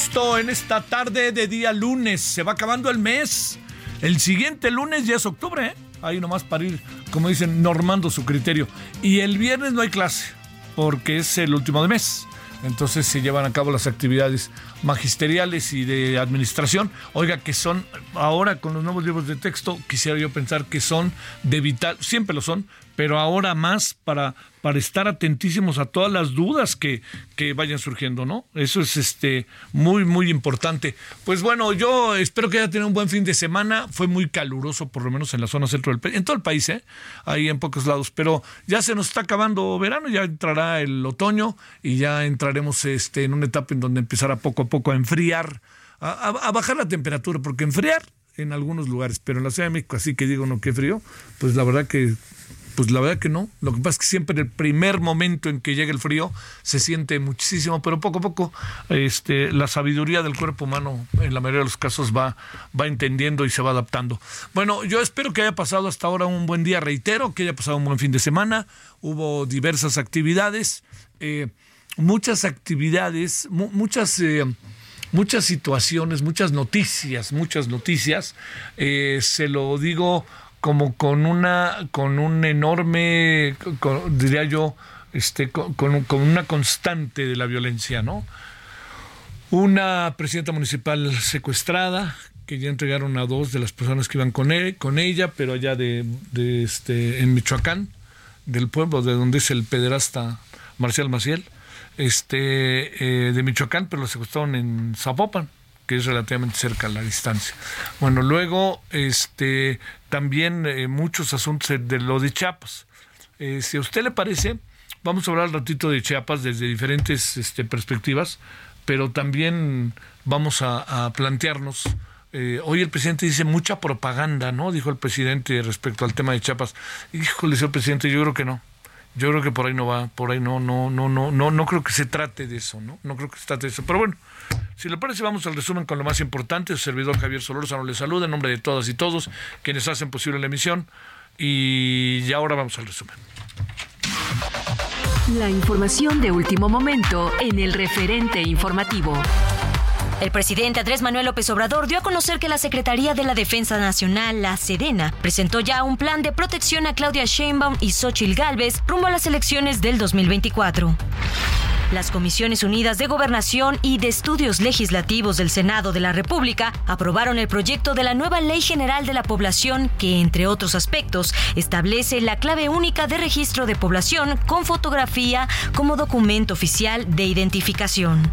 Gusto en esta tarde de día lunes. Se va acabando el mes. El siguiente lunes ya es octubre, ¿eh? Ahí nomás para ir, como dicen, normando su criterio. Y el viernes no hay clase, porque es el último de mes. Entonces se llevan a cabo las actividades magisteriales y de administración. Oiga, que son, ahora con los nuevos libros de texto, quisiera yo pensar que son de vital, siempre lo son, pero ahora más para, para estar atentísimos a todas las dudas que, que vayan surgiendo, ¿no? Eso es este muy, muy importante. Pues bueno, yo espero que haya tenido un buen fin de semana. Fue muy caluroso, por lo menos en la zona centro del país, en todo el país, ¿eh? Ahí en pocos lados. Pero ya se nos está acabando verano, ya entrará el otoño y ya entraremos este, en una etapa en donde empezará poco a poco a enfriar, a, a- a bajar la temperatura, porque enfriar en algunos lugares, pero en la Ciudad de México, así que digo, no, qué frío, pues la verdad que pues la verdad que no. Lo que pasa es que siempre el primer momento en que llega el frío se siente muchísimo, pero poco a poco este, la sabiduría del cuerpo humano en la mayoría de los casos va, va entendiendo y se va adaptando. Bueno, yo espero que haya pasado hasta ahora un buen día, reitero, que haya pasado un buen fin de semana. Hubo diversas actividades, eh, muchas actividades, mu- muchas... eh, muchas situaciones, muchas noticias, muchas noticias. Eh, se lo digo como con una, con un enorme, diría yo, este, con, con- una constante de la violencia, ¿no? Una presidenta municipal secuestrada, que ya entregaron a dos de las personas que iban con, él, con ella, pero allá de, de este, en Michoacán, del pueblo de donde es el pederasta Marcial Maciel, este, eh, de Michoacán, pero lo secuestraron en Zapopan, que es relativamente cerca la distancia. Bueno, luego este, también eh, muchos asuntos de lo de Chiapas. Eh, si a usted le parece, vamos a hablar un ratito de Chiapas desde diferentes este, perspectivas, pero también vamos a, a plantearnos. eh, hoy el presidente dice mucha propaganda, ¿no? Dijo el presidente respecto al tema de Chiapas. Híjole, señor presidente, yo creo que no. Yo creo que por ahí no va, por ahí no, no, no, no, no, no creo que se trate de eso, ¿no? No creo que se trate de eso. Pero bueno, si le parece, vamos al resumen con lo más importante. Su servidor Javier Solórzano le saluda en nombre de todas y todos quienes hacen posible la emisión. Y ya ahora vamos al resumen. La información de último momento en el referente informativo. El presidente Andrés Manuel López Obrador dio a conocer que la Secretaría de la Defensa Nacional, la Sedena, presentó ya un plan de protección a Claudia Sheinbaum y Xochitl Gálvez rumbo a las elecciones del 2024. Las Comisiones Unidas de Gobernación y de Estudios Legislativos del Senado de la República aprobaron el proyecto de la nueva Ley General de la Población que, entre otros aspectos, establece la clave única de registro de población con fotografía como documento oficial de identificación.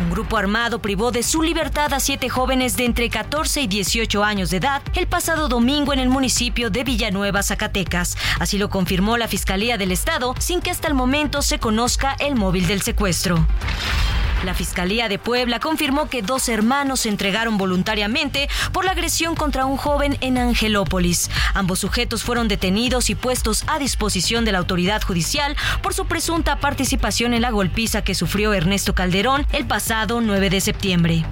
Un grupo armado privó de su libertad a siete jóvenes de entre 14 y 18 años de edad el pasado domingo en el municipio de Villanueva, Zacatecas. Así lo confirmó la Fiscalía del Estado sin que hasta el momento se conozca el móvil del secuestro. La Fiscalía de Puebla confirmó que dos hermanos se entregaron voluntariamente por la agresión contra un joven en Angelópolis. Ambos sujetos fueron detenidos y puestos a disposición de la autoridad judicial por su presunta participación en la golpiza que sufrió Ernesto Calderón el pasado 9 de septiembre.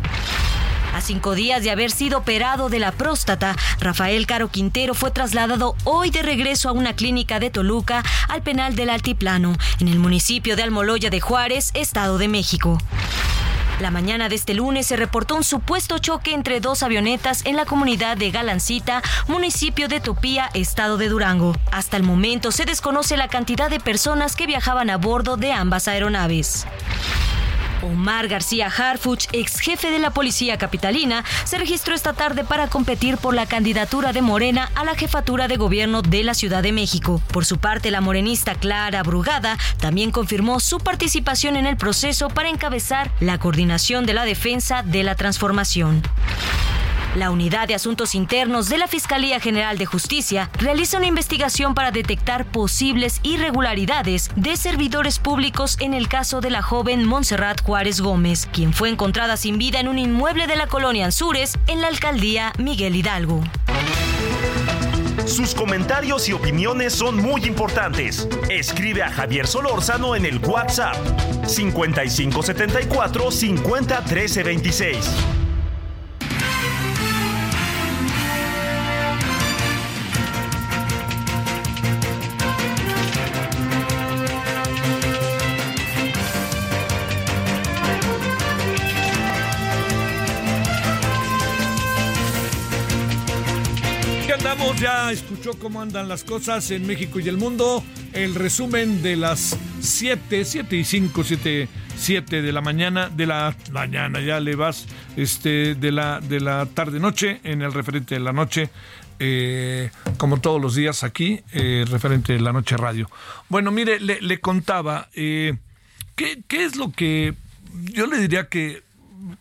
A cinco días de haber sido operado de la próstata, Rafael Caro Quintero fue trasladado hoy de regreso a una clínica de Toluca al penal del Altiplano, en el municipio de Almoloya de Juárez, Estado de México. La mañana de este lunes se reportó un supuesto choque entre dos avionetas en la comunidad de Galancita, municipio de Topía, estado de Durango. Hasta el momento se desconoce la cantidad de personas que viajaban a bordo de ambas aeronaves. Omar García Harfuch, ex jefe de la policía capitalina, se registró esta tarde para competir por la candidatura de Morena a la jefatura de gobierno de la Ciudad de México. Por su parte, la morenista Clara Brugada también confirmó su participación en el proceso para encabezar la coordinación de la defensa de la transformación. La Unidad de Asuntos Internos de la Fiscalía General de Justicia realiza una investigación para detectar posibles irregularidades de servidores públicos en el caso de la joven Montserrat Juárez Gómez, quien fue encontrada sin vida en un inmueble de la colonia Anzures en la alcaldía Miguel Hidalgo. Sus comentarios y opiniones son muy importantes. Escribe a Javier Solórzano en el WhatsApp 5574 50 26. Ya escuchó cómo andan las cosas en México y el mundo. El resumen de las 7, 7 y 5, 7, 7 de la mañana, de la mañana, ya le vas, este, de la, de la tarde-noche, en el referente de la noche. Eh, como todos los días aquí, eh, referente de la noche radio. Bueno, mire, le, contaba, eh, ¿qué, ¿qué es lo que yo le diría que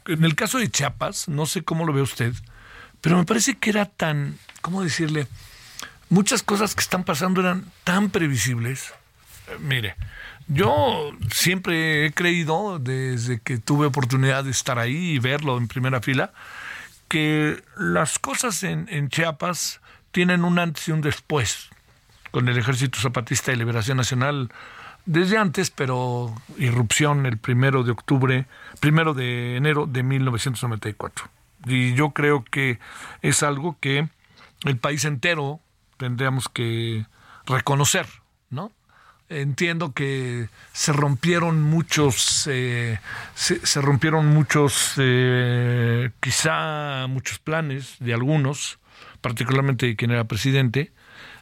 en el caso de Chiapas, no sé cómo lo ve usted, pero me parece que era tan, ¿cómo decirle? Muchas cosas que están pasando eran tan previsibles. Eh, mire, yo siempre he creído, desde que tuve oportunidad de estar ahí y verlo en primera fila, que las cosas en, en Chiapas tienen un antes y un después, con el Ejército Zapatista de Liberación Nacional desde antes, pero irrupción el primero de octubre, primero de enero de 1994. Y yo creo que es algo que el país entero tendríamos que reconocer, ¿no? Entiendo que se rompieron muchos, eh, se, rompieron muchos, eh, quizá muchos planes de algunos, particularmente de quien era presidente,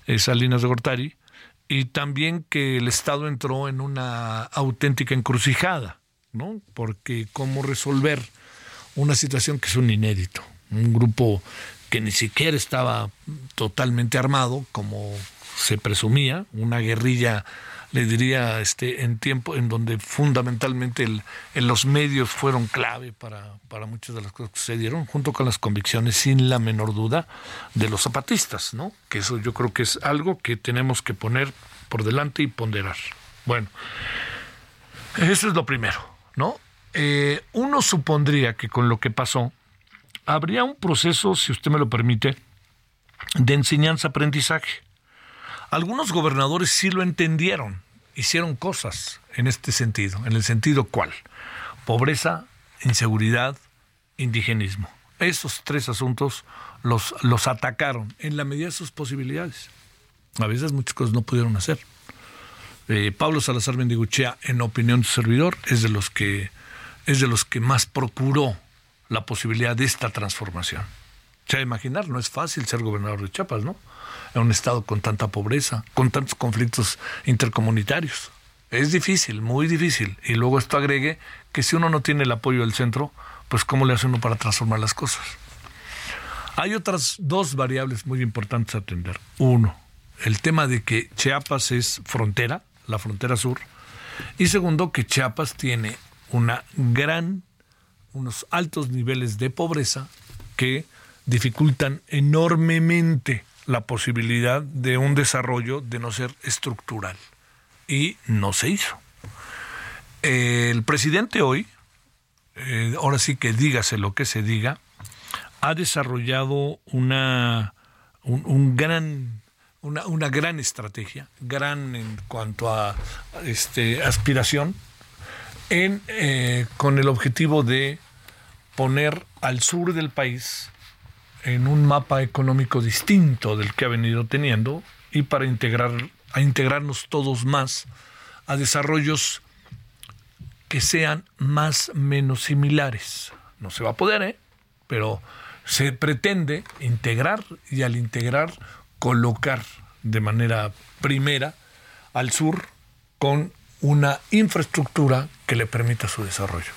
eh, Salinas de Gortari, y también que el Estado entró en una auténtica encrucijada, ¿no? Porque cómo resolver una situación que es un inédito, un grupo que ni siquiera estaba totalmente armado, como se presumía, una guerrilla, le diría, este, en tiempo en donde fundamentalmente en los medios fueron clave para, para muchas de las cosas que sucedieron, junto con las convicciones, sin la menor duda, de los zapatistas, ¿no? Que eso yo creo que es algo que tenemos que poner por delante y ponderar. Bueno, eso es lo primero, ¿no? Eh, uno supondría que con lo que pasó, habría un proceso, si usted me lo permite, de enseñanza-aprendizaje. Algunos gobernadores sí lo entendieron, hicieron cosas en este sentido. ¿En el sentido cuál? Pobreza, inseguridad, indigenismo. Esos tres asuntos los, los atacaron en la medida de sus posibilidades. A veces muchas cosas no pudieron hacer. Eh, Pablo Salazar Mendiguchea, en opinión de servidor, es de los que es de los que más procuró la posibilidad de esta transformación. Se imaginar, no es fácil ser gobernador de Chiapas, ¿no? En un estado con tanta pobreza, con tantos conflictos intercomunitarios. Es difícil, muy difícil. Y luego esto agregue que si uno no tiene el apoyo del centro, pues ¿cómo le hace uno para transformar las cosas? Hay otras dos variables muy importantes a atender. Uno, el tema de que Chiapas es frontera, la frontera sur. Y segundo, que Chiapas tiene una gran, unos altos niveles de pobreza que dificultan enormemente la posibilidad de un desarrollo de no ser estructural. Y no se hizo. El presidente hoy eh, ahora sí que dígase lo que se diga, ha desarrollado una, un, gran, una, una, gran estrategia, gran en cuanto a este, aspiración, en, eh, con el objetivo de poner al sur del país en un mapa económico distinto del que ha venido teniendo y para integrar, a integrarnos todos más a desarrollos que sean más menos similares. No se va a poder, ¿eh? pero se pretende integrar y al integrar colocar de manera primera al sur con una infraestructura que le permita su desarrollo.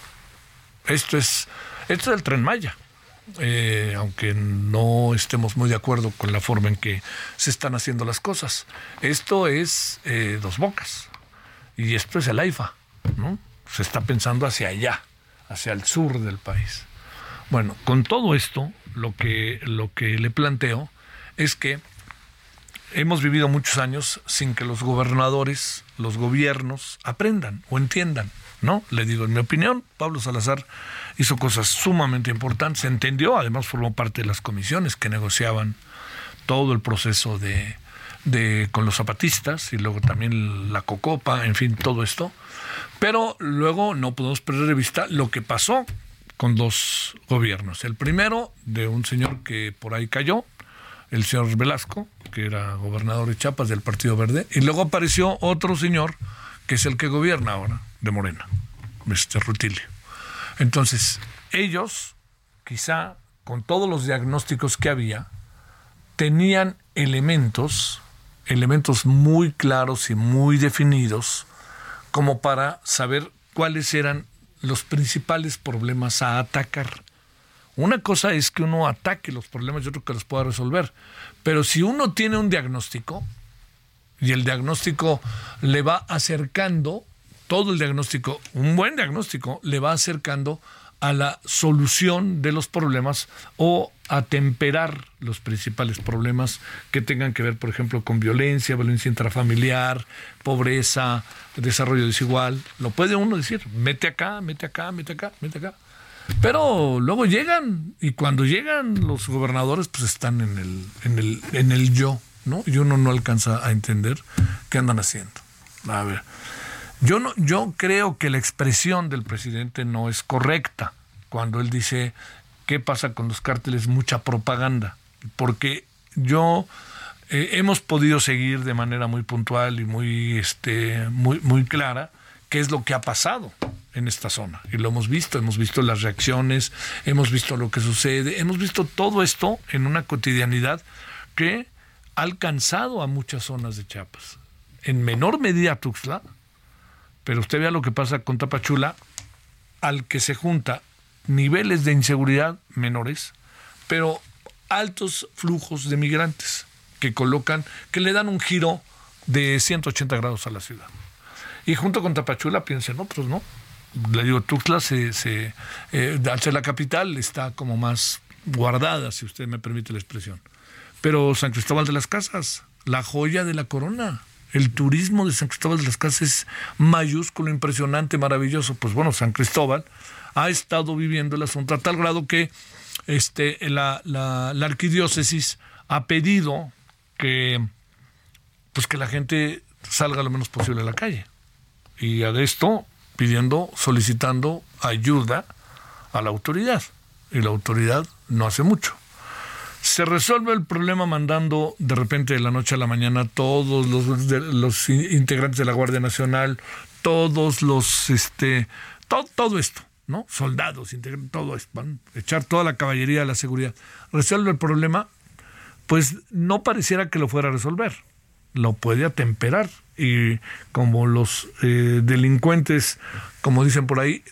Esto es, esto es el tren Maya. Eh, aunque no estemos muy de acuerdo con la forma en que se están haciendo las cosas. Esto es eh, dos bocas y esto es el AIFA. ¿no? Se está pensando hacia allá, hacia el sur del país. Bueno, con todo esto, lo que, lo que le planteo es que hemos vivido muchos años sin que los gobernadores, los gobiernos aprendan o entiendan, ¿no? Le digo, en mi opinión, Pablo Salazar hizo cosas sumamente importantes, entendió, además formó parte de las comisiones que negociaban todo el proceso de con los zapatistas y luego también la Cocopa, en fin, todo esto. Pero luego no podemos perder de vista lo que pasó con dos gobiernos. El primero de un señor que por ahí cayó, el señor Velasco, que era gobernador de Chiapas del Partido Verde, y luego apareció otro señor que es el que gobierna ahora, de Morena, Mr. Rutilio. Entonces, ellos, quizá con todos los diagnósticos que había, tenían elementos, elementos muy claros y muy definidos, como para saber cuáles eran los principales problemas a atacar. Una cosa es que uno ataque los problemas y otro que los pueda resolver. Pero si uno tiene un diagnóstico y el diagnóstico le va acercando, todo el diagnóstico, un buen diagnóstico, le va acercando a la solución de los problemas o a temperar los principales problemas que tengan que ver, por ejemplo, con violencia, violencia intrafamiliar, pobreza, desarrollo desigual. Lo puede uno decir, mete acá, mete acá, mete acá, mete acá. Pero luego llegan y cuando llegan los gobernadores pues están en el, en el, en el yo, ¿no? Y uno no alcanza a entender qué andan haciendo. A ver, yo, no, yo creo que la expresión del presidente no es correcta cuando él dice qué pasa con los cárteles, mucha propaganda, porque yo eh, hemos podido seguir de manera muy puntual y muy, este, muy, muy clara qué es lo que ha pasado en esta zona. Y lo hemos visto, hemos visto las reacciones, hemos visto lo que sucede, hemos visto todo esto en una cotidianidad que ha alcanzado a muchas zonas de Chiapas. En menor medida Tuxtla, pero usted vea lo que pasa con Tapachula, al que se junta niveles de inseguridad menores, pero altos flujos de migrantes que colocan, que le dan un giro de 180 grados a la ciudad. Y junto con Tapachula piensen otros, ¿no? le digo, Tuxtla, se eh, al ser la capital, está como más guardada, si usted me permite la expresión. Pero San Cristóbal de las Casas, la joya de la corona. El turismo de San Cristóbal de las Casas es mayúsculo, impresionante, maravilloso. Pues bueno, San Cristóbal ha estado viviendo el asunto a tal grado que este, la, la, la arquidiócesis ha pedido que, pues que la gente salga lo menos posible a la calle. Y a esto pidiendo, solicitando ayuda a la autoridad. Y la autoridad no hace mucho. Se resuelve el problema mandando de repente de la noche a la mañana todos los, los integrantes de la Guardia Nacional, todos los, este, todo, todo esto, ¿no? Soldados, todo esto, van a echar toda la caballería a la seguridad. Resuelve el problema, pues no pareciera que lo fuera a resolver, lo puede atemperar y como los eh, delincuentes, como dicen por ahí,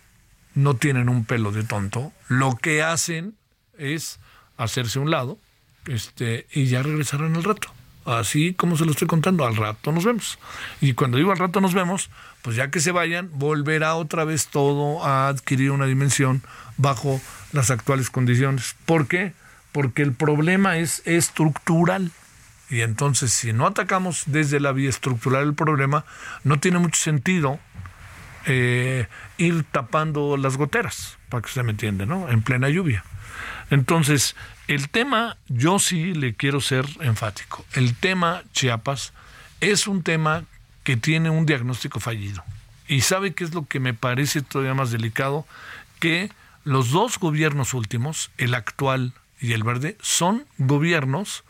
no tienen un pelo de tonto, lo que hacen es hacerse un lado este, y ya regresarán al rato. Así como se lo estoy contando, al rato nos vemos. Y cuando digo al rato nos vemos, pues ya que se vayan, volverá otra vez todo a adquirir una dimensión bajo las actuales condiciones. ¿Por qué? Porque el problema es estructural. Y entonces, si no atacamos desde la vía estructural el problema, no tiene mucho sentido eh, ir tapando las goteras, para que usted me entiende, ¿no? En plena lluvia. Entonces, el tema, yo sí le quiero ser enfático. El tema Chiapas es un tema que tiene un diagnóstico fallido. Y sabe qué es lo que me parece todavía más delicado, que los dos gobiernos últimos, el actual y el verde, son gobiernos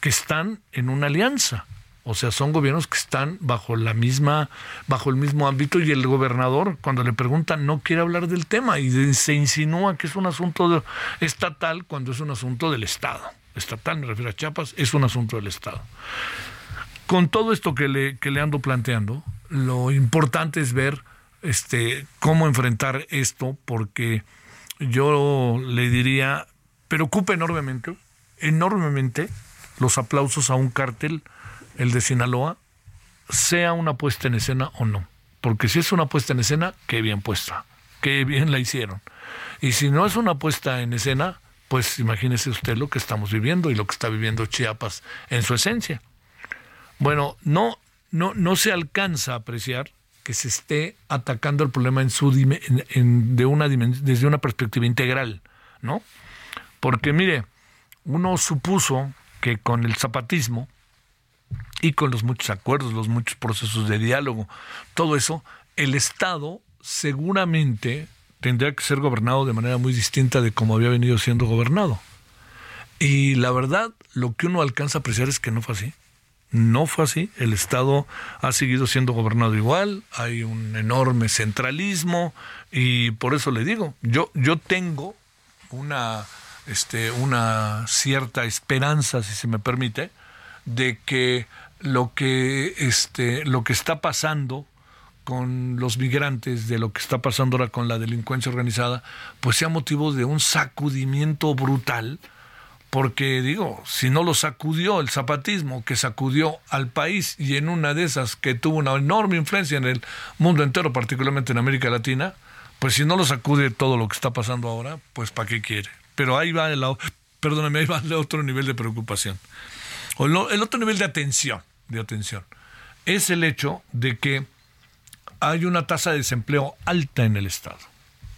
que están en una alianza. O sea, son gobiernos que están bajo la misma, bajo el mismo ámbito y el gobernador, cuando le preguntan, no quiere hablar del tema y se insinúa que es un asunto estatal cuando es un asunto del Estado. Estatal, me refiero a Chiapas, es un asunto del Estado. Con todo esto que le, que le ando planteando, lo importante es ver este, cómo enfrentar esto, porque yo le diría, preocupa enormemente, enormemente los aplausos a un cártel el de Sinaloa, sea una puesta en escena o no. Porque si es una puesta en escena, qué bien puesta, qué bien la hicieron. Y si no es una puesta en escena, pues imagínese usted lo que estamos viviendo y lo que está viviendo Chiapas en su esencia. Bueno, no, no, no se alcanza a apreciar que se esté atacando el problema de una desde una perspectiva integral, ¿no? Porque mire, uno supuso que con el zapatismo y con los muchos acuerdos, los muchos procesos de diálogo, todo eso, el Estado seguramente tendría que ser gobernado de manera muy distinta de como había venido siendo gobernado. Y la verdad, lo que uno alcanza a apreciar es que no fue así. No fue así. El Estado ha seguido siendo gobernado igual. Hay un enorme centralismo y por eso le digo, yo, yo tengo una, este, una cierta esperanza, si se me permite, de que lo que, este, lo que está pasando con los migrantes, de lo que está pasando ahora con la delincuencia organizada, pues sea motivo de un sacudimiento brutal, porque digo, si no lo sacudió el zapatismo, que sacudió al país y en una de esas que tuvo una enorme influencia en el mundo entero, particularmente en América Latina, pues si no lo sacude todo lo que está pasando ahora, pues ¿para qué quiere? Pero ahí va el, perdóname, ahí va el otro nivel de preocupación. O el otro nivel de atención, de atención, es el hecho de que hay una tasa de desempleo alta en el Estado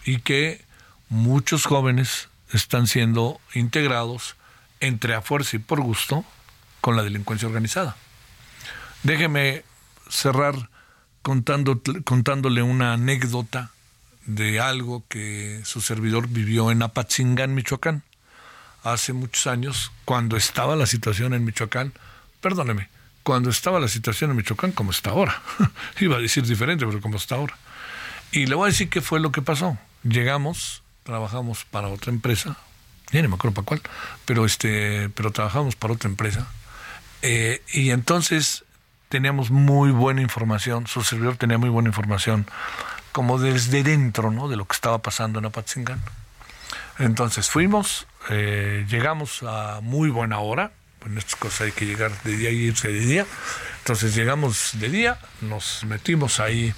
y que muchos jóvenes están siendo integrados entre a fuerza y por gusto con la delincuencia organizada. Déjeme cerrar contando, contándole una anécdota de algo que su servidor vivió en Apatzingán, Michoacán hace muchos años, cuando estaba la situación en Michoacán, perdóneme, cuando estaba la situación en Michoacán como está ahora. Iba a decir diferente, pero como está ahora. Y le voy a decir qué fue lo que pasó. Llegamos, trabajamos para otra empresa, ya no me acuerdo para cuál, pero, este, pero trabajamos para otra empresa. Eh, y entonces teníamos muy buena información, su servidor tenía muy buena información, como desde dentro ¿no? de lo que estaba pasando en Apatzingán. Entonces fuimos, eh, llegamos a muy buena hora, en estas cosas hay que llegar de día y irse de día. Entonces llegamos de día, nos metimos ahí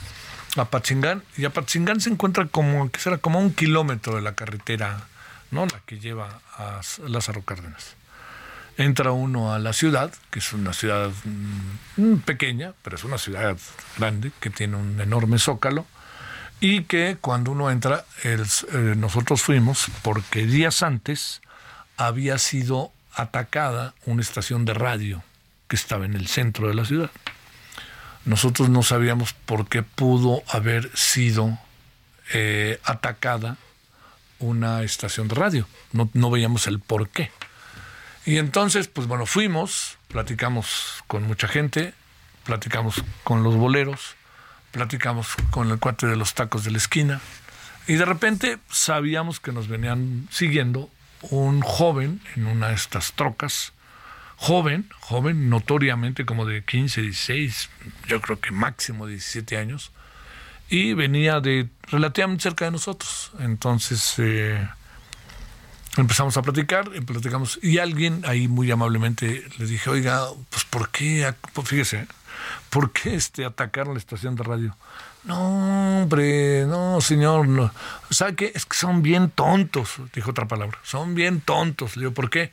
a Pachingán y a Pachingán se encuentra como que será como un kilómetro de la carretera, ¿no? La que lleva a Lázaro Cárdenas. Entra uno a la ciudad, que es una ciudad mm, pequeña, pero es una ciudad grande que tiene un enorme zócalo y que cuando uno entra, eh, nosotros fuimos porque días antes había sido atacada una estación de radio que estaba en el centro de la ciudad. Nosotros no sabíamos por qué pudo haber sido eh, atacada una estación de radio. No, no veíamos el por qué. Y entonces, pues bueno, fuimos, platicamos con mucha gente, platicamos con los boleros, platicamos con el cuate de los tacos de la esquina y de repente sabíamos que nos venían siguiendo un joven en una de estas trocas, joven, joven, notoriamente como de 15, 16, yo creo que máximo 17 años, y venía de relativamente cerca de nosotros. Entonces eh, empezamos a platicar, platicamos, y alguien ahí muy amablemente le dije, oiga, pues ¿por qué? Pues, fíjese, ¿por qué este, atacaron la estación de radio? No, hombre, no, señor, no. ¿Sabe qué? Es que son bien tontos, dijo otra palabra. Son bien tontos. Le digo, ¿por qué?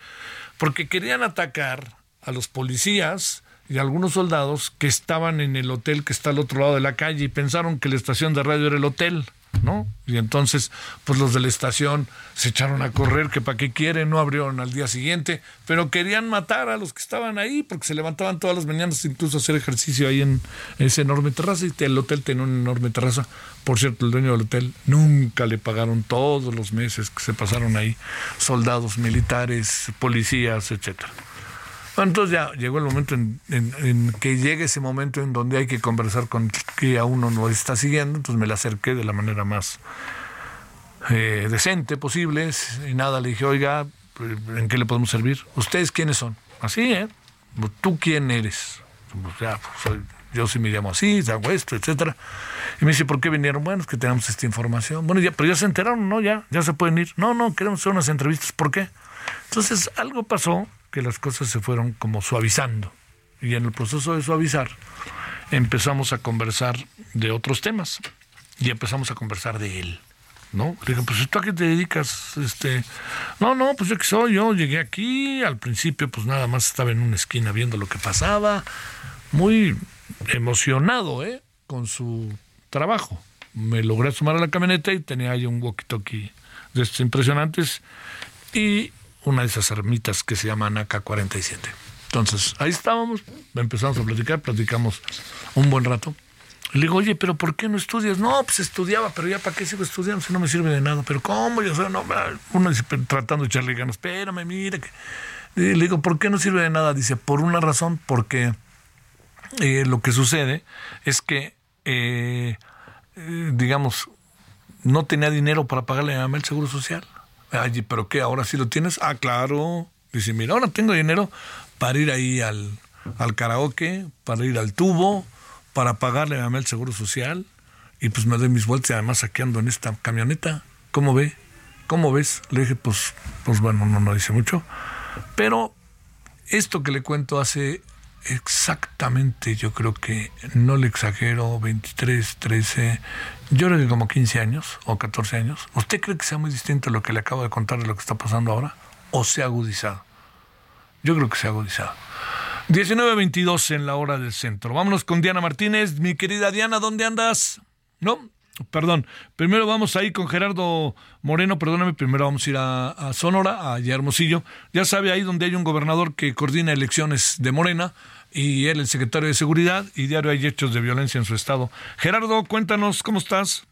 Porque querían atacar a los policías y algunos soldados que estaban en el hotel que está al otro lado de la calle y pensaron que la estación de radio era el hotel. ¿No? Y entonces, pues los de la estación se echaron a correr, que para qué quieren, no abrieron al día siguiente, pero querían matar a los que estaban ahí, porque se levantaban todas las mañanas incluso a hacer ejercicio ahí en, ese enorme terraza, y el hotel tenía una enorme terraza. Por cierto, el dueño del hotel nunca le pagaron todos los meses que se pasaron ahí, soldados militares, policías, etcétera entonces ya llegó el momento en, que llegue ese momento en donde hay que conversar con que a uno no está siguiendo, entonces me la acerqué de la manera más eh, decente posible y nada, le dije, oiga, ¿en qué le podemos servir? ¿Ustedes quiénes son? Así, ¿eh? ¿Tú quién eres? Pues ya, pues, yo sí me llamo así, hago esto, etcétera. Y me dice, ¿por qué vinieron? Bueno, es que tenemos esta información. Bueno, ya, pero ya se enteraron, ¿no? Ya, ya se pueden ir. No, no, queremos hacer unas entrevistas. ¿Por qué? Entonces, algo pasó que las cosas se fueron como suavizando. Y en el proceso de suavizar empezamos a conversar de otros temas y empezamos a conversar de él. ¿No? Le dije, pues ¿tú a qué te dedicas? Este, no, no, pues yo que soy, yo llegué aquí, al principio pues nada más estaba en una esquina viendo lo que pasaba, muy emocionado, ¿eh? Con su trabajo. Me logré sumar a la camioneta y tenía ahí un walkie-talkie de estos impresionantes y una de esas ermitas que se llaman AK-47. Entonces, ahí estábamos, empezamos a platicar, platicamos un buen rato. Le digo, oye, pero ¿por qué no estudias? No, pues estudiaba, pero ya para qué sigo estudiando si no me sirve de nada. Pero ¿cómo? Yo no, uno tratando de echarle ganas, espérame, mira. Que... le digo, ¿por qué no sirve de nada? Dice, por una razón, porque eh, lo que sucede es que, eh, eh, digamos, no tenía dinero para pagarle a el seguro social. Ay, ¿pero qué? ¿Ahora sí lo tienes? Ah, claro. Dice, mira, ahora tengo dinero para ir ahí al, al karaoke, para ir al tubo, para pagarle a el seguro social. Y pues me doy mis vueltas y además saqueando en esta camioneta. ¿Cómo ve? ¿Cómo ves? Le dije, pues, pues bueno, no, no dice mucho. Pero esto que le cuento hace exactamente, yo creo que no le exagero, 23, 13, yo creo que como 15 años o 14 años. ¿Usted cree que sea muy distinto lo que le acabo de contar de lo que está pasando ahora? ¿O se ha agudizado? Yo creo que se ha agudizado. 19.22 en la hora del centro. Vámonos con Diana Martínez. Mi querida Diana, ¿dónde andas? ¿No? Perdón, primero vamos a ir con Gerardo Moreno, perdóname, primero vamos a ir a, Sonora, a Hermosillo. Ya sabe, ahí donde hay un gobernador que coordina elecciones de Morena y él el secretario de Seguridad y diario hay hechos de violencia en su estado. Gerardo, cuéntanos, ¿cómo estás?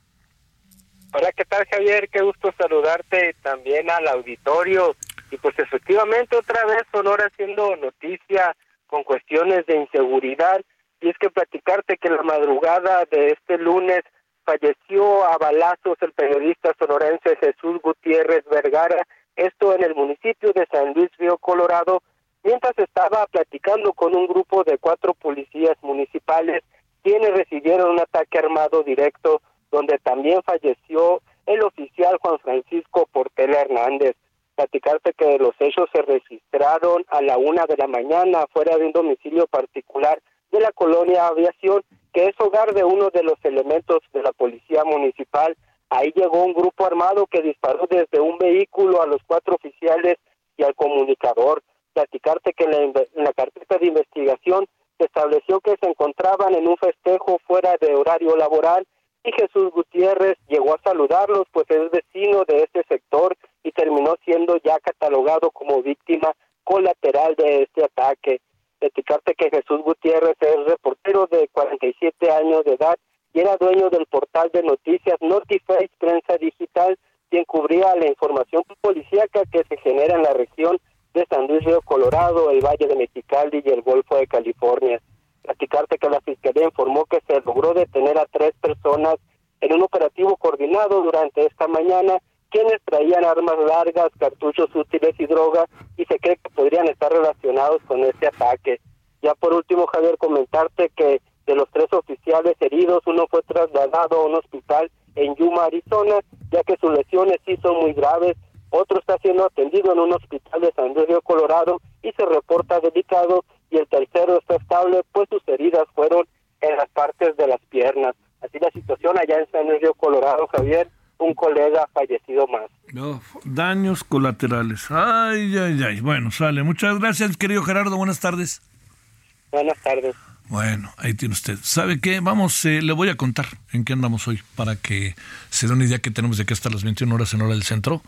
Hola, ¿qué tal Javier? Qué gusto saludarte también al auditorio. Y pues efectivamente otra vez Sonora haciendo noticia con cuestiones de inseguridad. Y es que platicarte que la madrugada de este lunes falleció a balazos el periodista sonorense Jesús Gutiérrez Vergara, esto en el municipio de San Luis Río Colorado, mientras estaba platicando con un grupo de cuatro policías municipales quienes recibieron un ataque armado directo donde también falleció el oficial Juan Francisco Portela Hernández. Platicarte que los hechos se registraron a la una de la mañana fuera de un domicilio particular de la colonia Aviación que es hogar de uno de los elementos de la policía municipal. Ahí llegó un grupo armado que disparó desde un vehículo a los cuatro oficiales y al comunicador. Platicarte que en la, carpeta de investigación se estableció que se encontraban en un festejo fuera de horario laboral y Jesús Gutiérrez llegó a saludarlos, pues es vecino de este sector y terminó siendo ya catalogado como víctima colateral de este ataque. Platicarte que Jesús Gutiérrez es reportero de 47 años de edad y era dueño del portal de noticias Notiface Prensa Digital, quien cubría la información policíaca que se genera en la región de San Luis Río Colorado, el Valle de Mexicali y el Golfo de California. Platicarte que la Fiscalía informó que se logró detener a tres personas en un operativo coordinado durante esta mañana quienes traían armas largas, cartuchos útiles y droga y se cree que podrían estar relacionados con este ataque. Ya por último, Javier, comentarte que de los tres oficiales heridos, uno fue trasladado a un hospital en Yuma, Arizona, ya que sus lesiones sí son muy graves. Otro está siendo atendido en un hospital de San Diego, Colorado, y se reporta delicado. Y el tercero está estable, pues sus heridas fueron en las partes de las piernas. Así la situación allá en San Diego, Colorado, Javier un colega fallecido más. Daños colaterales. Ay, ay, ay. Bueno, sale. Muchas gracias, querido Gerardo. Buenas tardes. Buenas tardes. Bueno, ahí tiene usted. ¿Sabe qué? Vamos, eh, le voy a contar en qué andamos hoy para que se dé una idea que tenemos de que hasta las 21 horas en hora del centro.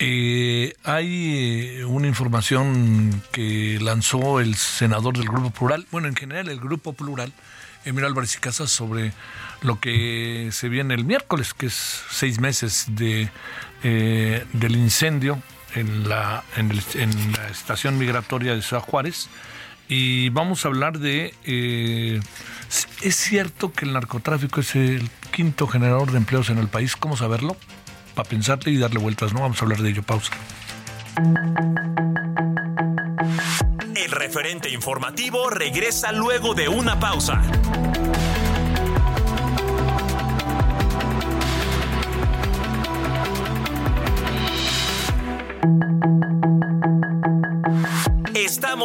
Eh, hay eh, una información que lanzó el senador del Grupo Plural, bueno, en general el Grupo Plural, Emilio Álvarez y Casas, sobre lo que se viene el miércoles, que es seis meses de, del incendio en la, en la estación migratoria de Ciudad Juárez y vamos a hablar de... Eh, ¿Es cierto que el narcotráfico es el quinto generador de empleos en el país? ¿Cómo saberlo? Para pensarte y darle vueltas, ¿no? Vamos a hablar de ello. Pausa. El referente informativo regresa luego de una pausa.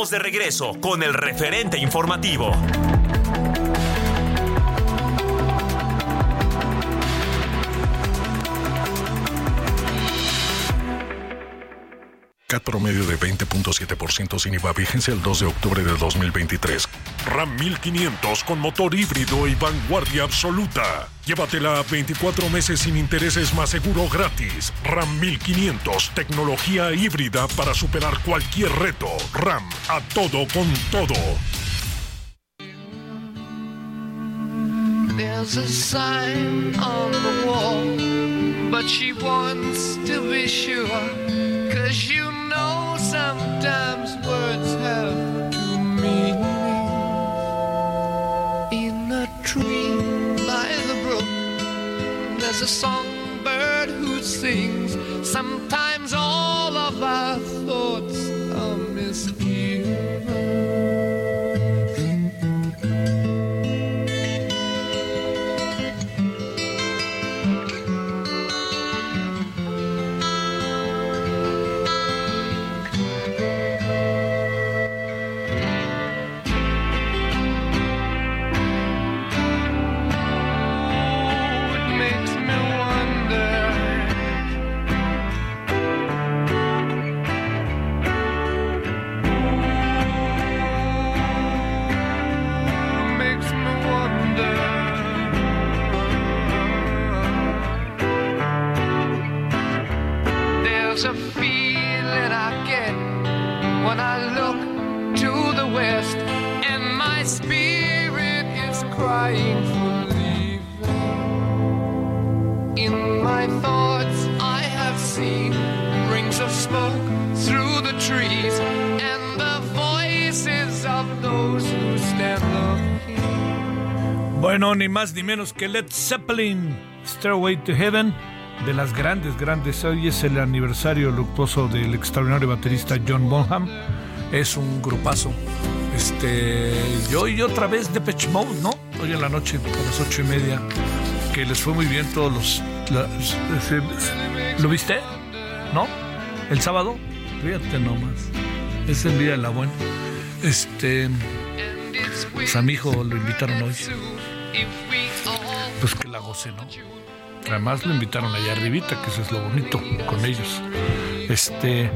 Estamos de regreso con el referente informativo. CAT promedio de 20.7% sin IVA vigencia el 2 de octubre de 2023. RAM 1500 con motor híbrido y vanguardia absoluta. Llévatela a 24 meses sin intereses más seguro gratis. RAM 1500, tecnología híbrida para superar cualquier reto. RAM, a todo con todo. There's a sign on the wall, but she wants to be sure. Cause you know sometimes words have meanings. A songbird who sings. Sometimes all of our thoughts are misgiven. Bueno, ni más ni menos que Led Zeppelin, Stairway to Heaven, de las grandes, grandes. Hoy es el aniversario luctuoso del extraordinario baterista John Bonham. Es un grupazo. Este, yo y otra vez de Pitch Mode, ¿no? Hoy en la noche, a las ocho y media, que les fue muy bien todos los. ¿Lo viste? ¿No? ¿El sábado? Fíjate nomás. Es el día de la buena. Este, pues a mi hijo lo invitaron hoy. Pues que la goce, ¿no? Además lo invitaron allá arribita, que eso es lo bonito con ellos. Este,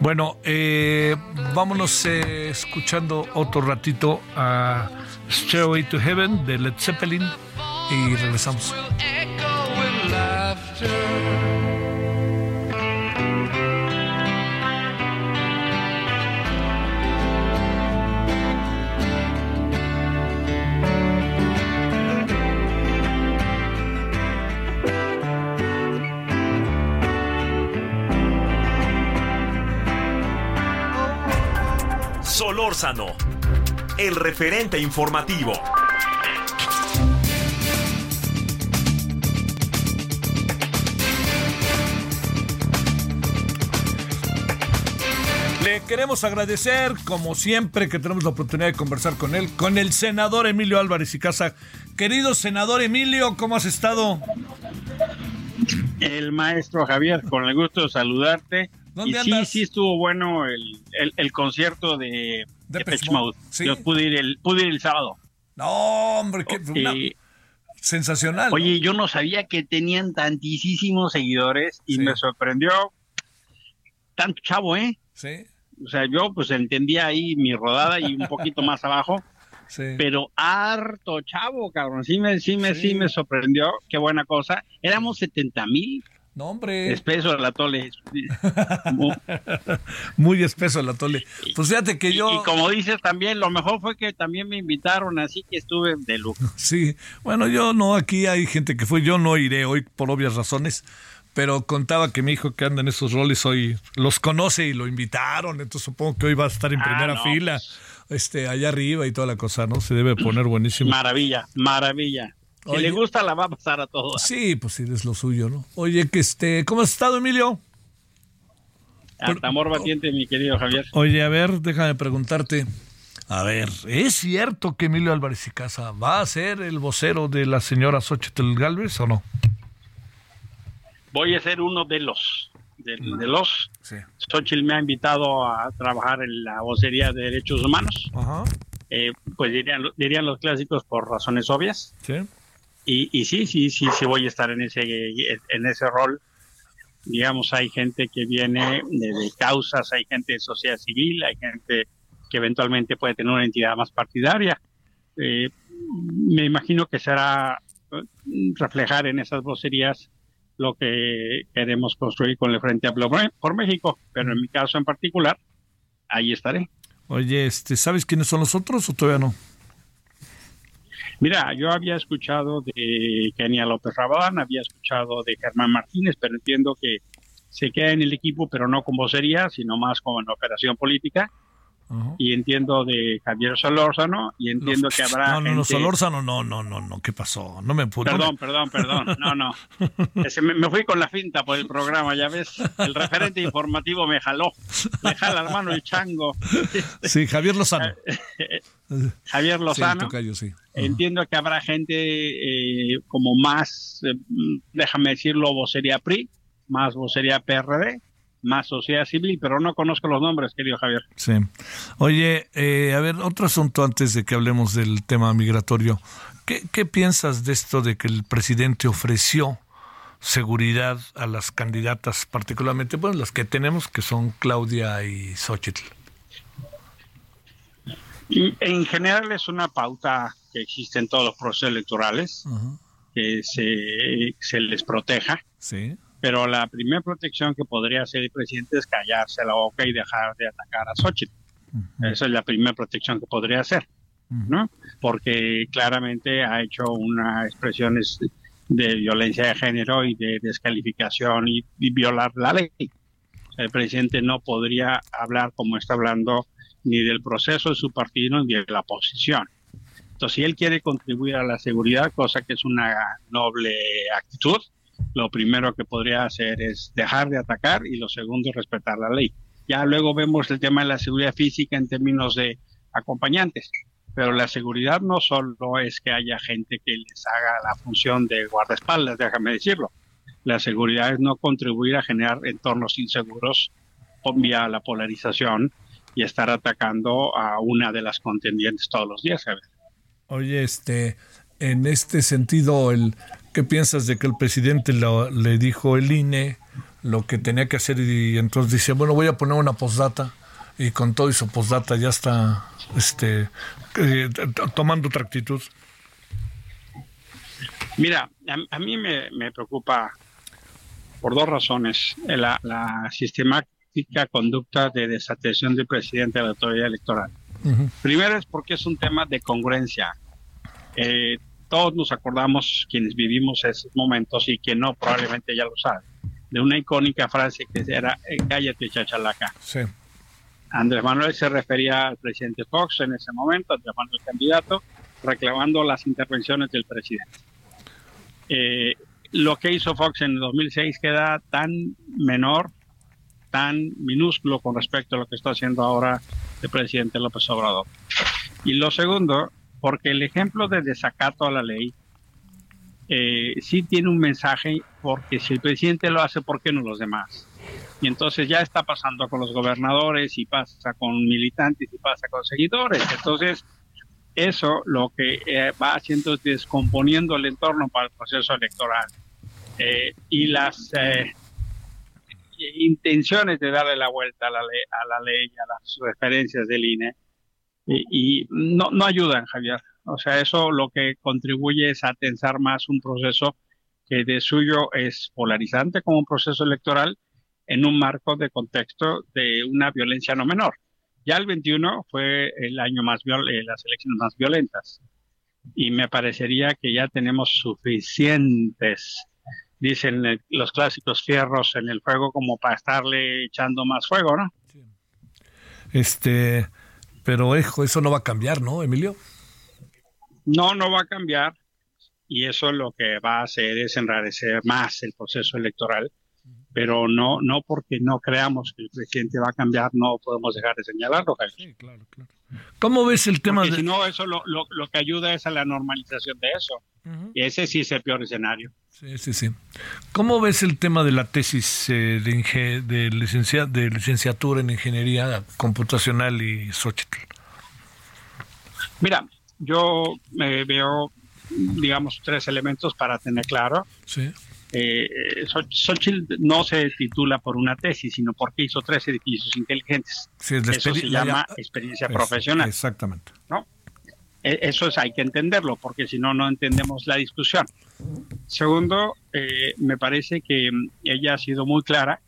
bueno, eh, vámonos eh, escuchando otro ratito a Stairway to Heaven de Led Zeppelin y regresamos. Solórzano, el referente informativo. Le queremos agradecer, como siempre, que tenemos la oportunidad de conversar con él, con el senador Emilio Álvarez y Casa. Querido senador Emilio, ¿cómo has estado? El maestro Javier, con el gusto de saludarte. ¿Dónde y sí, andas? sí estuvo bueno el, el, el concierto de Depeche Mode, sí. Yo pude ir el, pude ir el sábado. No, hombre, qué una- Eh, sensacional. ¿no? Oye, yo no sabía que tenían tantísimos seguidores y Sí. me sorprendió tanto chavo, ¿eh? Sí. O sea, yo pues entendía ahí mi rodada y un poquito más abajo. Sí. pero harto chavo, cabrón. Sí me, sí me, sí. Sí. me sorprendió. Qué buena cosa. Éramos 70 mil No, hombre. espesos el atole. Mu- Muy espeso el atole. Pues fíjate que Y, yo. y como dices también, lo mejor fue que también me invitaron, así que estuve de lujo. Sí, bueno, yo no, aquí hay gente que fue, yo no iré hoy por obvias razones, pero contaba que mi hijo que anda en esos roles hoy los conoce y lo invitaron, entonces supongo que hoy va a estar en Ah, primera no, fila, pues. este, allá arriba y toda la cosa, ¿no? Se debe poner buenísimo. Maravilla, maravilla. Si le gusta, la va a pasar a todos. Sí, pues sí, es lo suyo, ¿no? Oye, que este, ¿cómo has estado, Emilio? Hasta amor batiente, mi querido Javier. Oye, a ver, déjame preguntarte. A ver, ¿es cierto que Emilio Álvarez y Casa va a ser el vocero de la señora Xochitl Galvez o no? Voy a ser uno de los. De, de los. Sí. Xochitl me ha invitado a trabajar en la vocería de derechos humanos. Ajá. Eh, pues dirían, dirían los clásicos por razones obvias. Sí. Y, y sí, sí, sí, sí voy a estar en ese, en ese rol. Digamos, hay gente que viene de, causas, hay gente de sociedad civil, hay gente que eventualmente puede tener una entidad más partidaria. Eh, me imagino que será eh, reflejar en esas vocerías lo que queremos construir con el Frente Amplio por México, pero en mi caso en particular, ahí estaré. Oye, este, ¿sabes quiénes son los otros o todavía no? Mira, yo había escuchado de Kenia López Rabadán, había escuchado de Germán Martínez, pero entiendo que se queda en el equipo, pero no con vocería, sino más como en operación política. Ajá. Y entiendo de Javier Solórzano, y entiendo Los- que habrá. No, no, no, gente- Solórzano, no, no, no, no, ¿qué pasó? No me pudo. Perdón, perdón, perdón. No, no. Ese me, me fui con la finta por el programa, ya ves. El referente informativo me jaló. Me jala, hermano, el chango. Sí, Javier Lozano. Javier Sí, Lozano. tocayo, sí. Entiendo que habrá gente eh, como más, eh, déjame decirlo, vocería PRI, más vocería PRD, más sociedad civil, pero no conozco los nombres, querido Javier. Sí. Oye, eh, a ver, otro asunto antes de que hablemos del tema migratorio. ¿Qué, qué piensas de esto de que el presidente ofreció seguridad a las candidatas, particularmente, bueno, las que tenemos, que son Claudia y Xochitl? Y en general es una pauta que existe en todos los procesos electorales, que se, se les proteja, Sí. pero la primera protección que podría hacer el presidente es callarse la boca y dejar de atacar a Xochitl. Esa es la primera protección que podría hacer, ¿no? Porque claramente ha hecho unas expresiones de violencia de género y de descalificación y, y violar la ley. El presidente no podría hablar como está hablando ni del proceso de su partido ni de la oposición. Entonces, si él quiere contribuir a la seguridad, cosa que es una noble actitud, lo primero que podría hacer es dejar de atacar y lo segundo es respetar la ley. Ya luego vemos el tema de la seguridad física en términos de acompañantes, pero la seguridad no solo es que haya gente que les haga la función de guardaespaldas, déjame decirlo. La seguridad es no contribuir a generar entornos inseguros vía la polarización y estar atacando a una de las contendientes todos los días. ¿sabes? Oye, este, en este sentido, el, ¿qué piensas de que el presidente lo- le dijo el INE lo que tenía que hacer y entonces dice, bueno, voy a poner una postdata y con todo y su postdata ya está este, eh, tomando otra actitud? Mira, a, a mí me, me preocupa por dos razones. La, la sistemática conducta de desatención del presidente de la autoridad electoral. Primero es porque es un tema de congruencia. Eh, todos nos acordamos, quienes vivimos esos momentos y que no probablemente ya lo saben, de una icónica frase que era eh, cállate chachalaca. Sí. Andrés Manuel se refería al presidente Fox en ese momento, Andrés Manuel candidato, reclamando las intervenciones del presidente. Eh, lo que hizo Fox en el 2006 queda tan menor, tan minúsculo con respecto a lo que está haciendo ahora el presidente López Obrador. Y lo segundo, porque el ejemplo de desacato a la ley eh, sí tiene un mensaje, porque si el presidente lo hace, ¿por qué no los demás? Y entonces ya está pasando con los gobernadores y pasa con militantes y pasa con seguidores. Entonces, eso lo que eh, va haciendo es descomponiendo el entorno para el proceso electoral. Eh, y las eh, intenciones de darle la vuelta a la ley, a la ley, a las referencias del INE, Y, no, no ayudan, Javier. O sea, eso lo que contribuye es a tensar más un proceso que de suyo es polarizante como un proceso electoral en un marco de contexto de una violencia no menor. Ya el 21 fue el año más viol eh, las elecciones más violentas y me parecería que ya tenemos suficientes, dicen eh, los clásicos fierros en el fuego como para estarle echando más fuego, ¿no? Este, pero eso no va a cambiar, ¿no, Emilio? No, no va a cambiar y eso lo que va a hacer es enrarecer más el proceso electoral, pero no, no porque no creamos que el presidente va a cambiar, no podemos dejar de señalarlo. Sí, claro, claro. ¿Cómo ves el tema porque de... si no, eso lo, lo, lo, que ayuda es a la normalización de eso. Uh -huh. Y ese sí es el peor escenario. Sí, sí, sí. ¿Cómo ves el tema de la tesis eh, de, inge de, licencia de licenciatura en ingeniería computacional y Xochitl? Mira, yo me veo digamos, tres elementos para tener claro. Sí. Eh, Xochitl no se titula por una tesis, sino porque hizo tres edificios inteligentes. Sí, es Eso se llama experiencia es, profesional. Exactamente. ¿no? Eso es, hay que entenderlo, porque si no, no entendemos la discusión. Segundo, eh, me parece que ella ha sido muy clara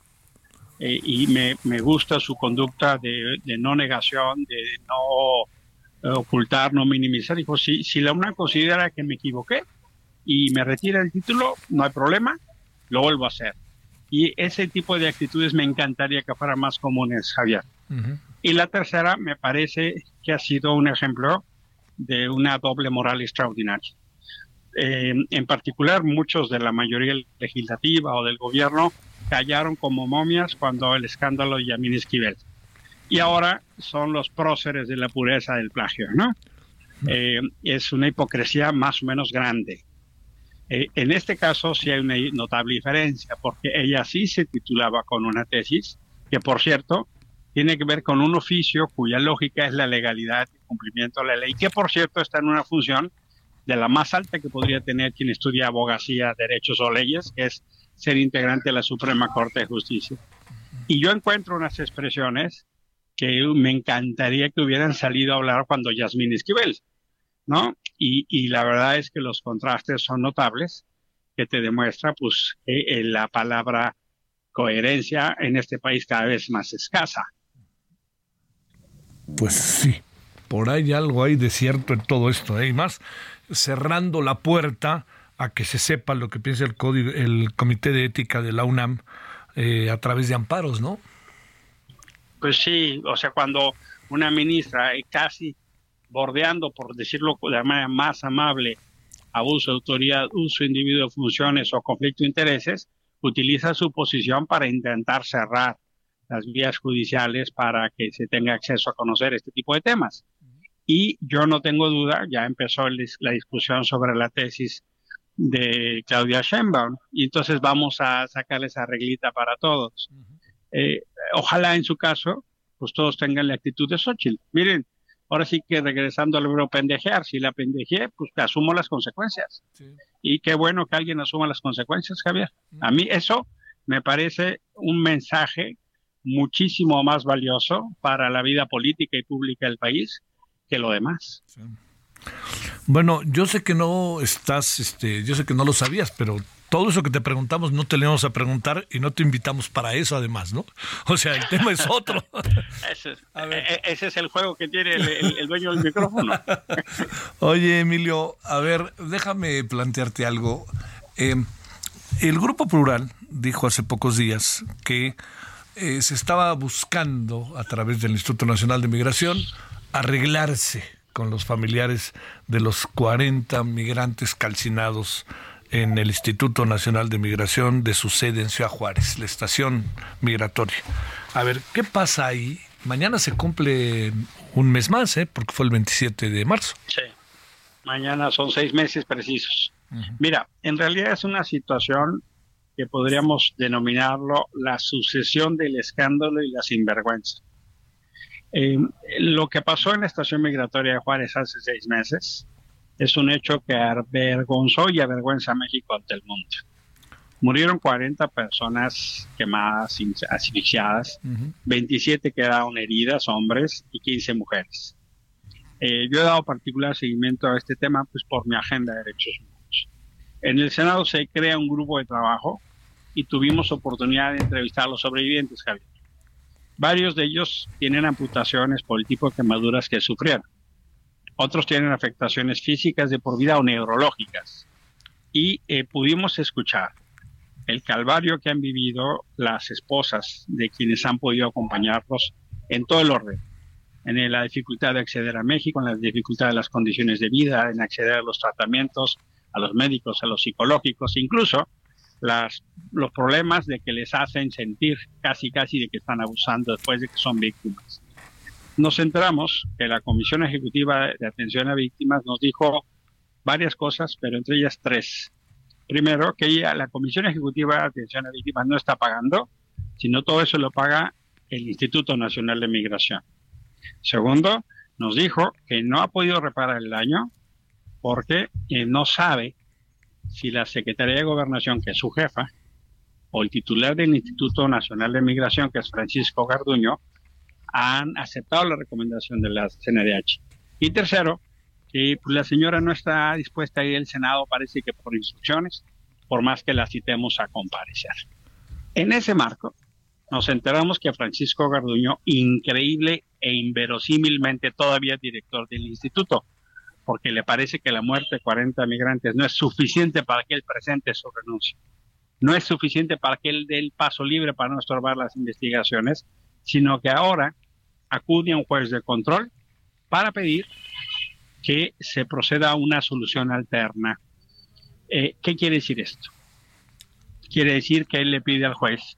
eh, y me, me, gusta su conducta de, de no negación, de no ocultar, no minimizar. Dijo, si, si la UNAM considera que me equivoqué y me retira el título, no hay problema, lo vuelvo a hacer. Y ese tipo de actitudes me encantaría que fueran más comunes, Javier. Uh -huh. Y la tercera, me parece que ha sido un ejemplo de una doble moral extraordinaria. Eh, en particular, muchos de la mayoría legislativa o del gobierno callaron como momias cuando el escándalo de Yamin Esquivel y ahora son los próceres de la pureza del plagio, ¿no? Eh, es una hipocresía más o menos grande. Eh, en este caso sí hay una notable diferencia, porque ella sí se titulaba con una tesis, que por cierto tiene que ver con un oficio cuya lógica es la legalidad y cumplimiento de la ley, que por cierto está en una función de la más alta que podría tener quien estudia abogacía, derechos o leyes, que es ser integrante de la Suprema Corte de Justicia. Y yo encuentro unas expresiones que me encantaría que hubieran salido a hablar cuando Yasmín Esquivel, ¿no? Y, y, la verdad es que los contrastes son notables, que te demuestra, pues, que eh, la palabra coherencia en este país cada vez más escasa. Pues sí, por ahí algo hay de cierto en todo esto, ¿eh? y más cerrando la puerta a que se sepa lo que piensa el, código, el Comité de Ética de la UNAM eh, a través de amparos, ¿no? Pues sí, o sea, cuando una ministra eh, casi bordeando, por decirlo de manera más amable, abuso de autoridad, uso individuo de funciones o conflicto de intereses, utiliza su posición para intentar cerrar las vías judiciales para que se tenga acceso a conocer este tipo de temas. Y yo no tengo duda, ya empezó la discusión sobre la tesis de Claudia Sheinbaum, y entonces vamos a sacarle esa reglita para todos. Eh, ojalá en su caso, pues todos tengan la actitud de Xochitl. Miren, ahora sí que regresando al libro pendejear, si la pendejé, pues que asumo las consecuencias. Sí. Y qué bueno que alguien asuma las consecuencias, Javier. A mí eso me parece un mensaje muchísimo más valioso para la vida política y pública del país que lo demás. Sí. Bueno, yo sé que no estás, este, yo sé que no lo sabías, pero todo eso que te preguntamos no te le vamos a preguntar y no te invitamos para eso además, ¿no? O sea, el tema es otro. ese, es, ese, es, el juego que tiene el, el, el dueño del micrófono. Oye, Emilio, a ver, déjame plantearte algo. Eh, el Grupo Plural dijo hace pocos días que eh, se estaba buscando a través del Instituto Nacional de Migración arreglarse con los familiares de los 40 migrantes calcinados en el Instituto Nacional de Migración de su sede en Ciudad Juárez, la estación migratoria. A ver, ¿qué pasa ahí? Mañana se cumple un mes más, ¿eh? porque fue el 27 de marzo. Sí, mañana son seis meses precisos. Uh -huh. Mira, en realidad es una situación que podríamos denominarlo la sucesión del escándalo y la sinvergüenza. Eh, lo que pasó en la estación migratoria de Juárez hace seis meses es un hecho que avergonzó y avergüenza a México ante el mundo. Murieron 40 personas quemadas, asfixiadas, uh -huh. 27 quedaron heridas, hombres, y 15 mujeres. Eh, yo he dado particular seguimiento a este tema pues por mi agenda de derechos humanos. En el Senado se crea un grupo de trabajo y tuvimos oportunidad de entrevistar a los sobrevivientes, Javier. Varios de ellos tienen amputaciones por el tipo de quemaduras que sufrieron. Otros tienen afectaciones físicas de por vida o neurológicas. Y eh, pudimos escuchar el calvario que han vivido las esposas de quienes han podido acompañarlos en todo el orden. En la dificultad de acceder a México, en la dificultad de las condiciones de vida, en acceder a los tratamientos, a los médicos, a los psicológicos, incluso los problemas de que les hacen sentir casi casi de que están abusando después de que son víctimas. Nos enteramos que la Comisión Ejecutiva de Atención a Víctimas nos dijo varias cosas, pero entre ellas tres. Primero, que la Comisión Ejecutiva de Atención a Víctimas no está pagando, sino todo eso lo paga el Instituto Nacional de Migración. Segundo, nos dijo que no ha podido reparar el daño porque eh, no sabe si la Secretaría de Gobernación, que es su jefa, o el titular del Instituto Nacional de Migración, que es Francisco Garduño, han aceptado la recomendación de la CNDH. Y tercero, que pues, la señora no está dispuesta a ir al Senado, parece que por instrucciones, por más que la citemos a comparecer. En ese marco, nos enteramos que Francisco Garduño, increíble e inverosímilmente todavía director del instituto, porque le parece que la muerte de 40 migrantes no es suficiente para que él presente su renuncia. No es suficiente para que él dé el paso libre para no estorbar las investigaciones, sino que ahora acude a un juez de control para pedir que se proceda a una solución alterna. Eh, ¿Qué quiere decir esto? Quiere decir que él le pide al juez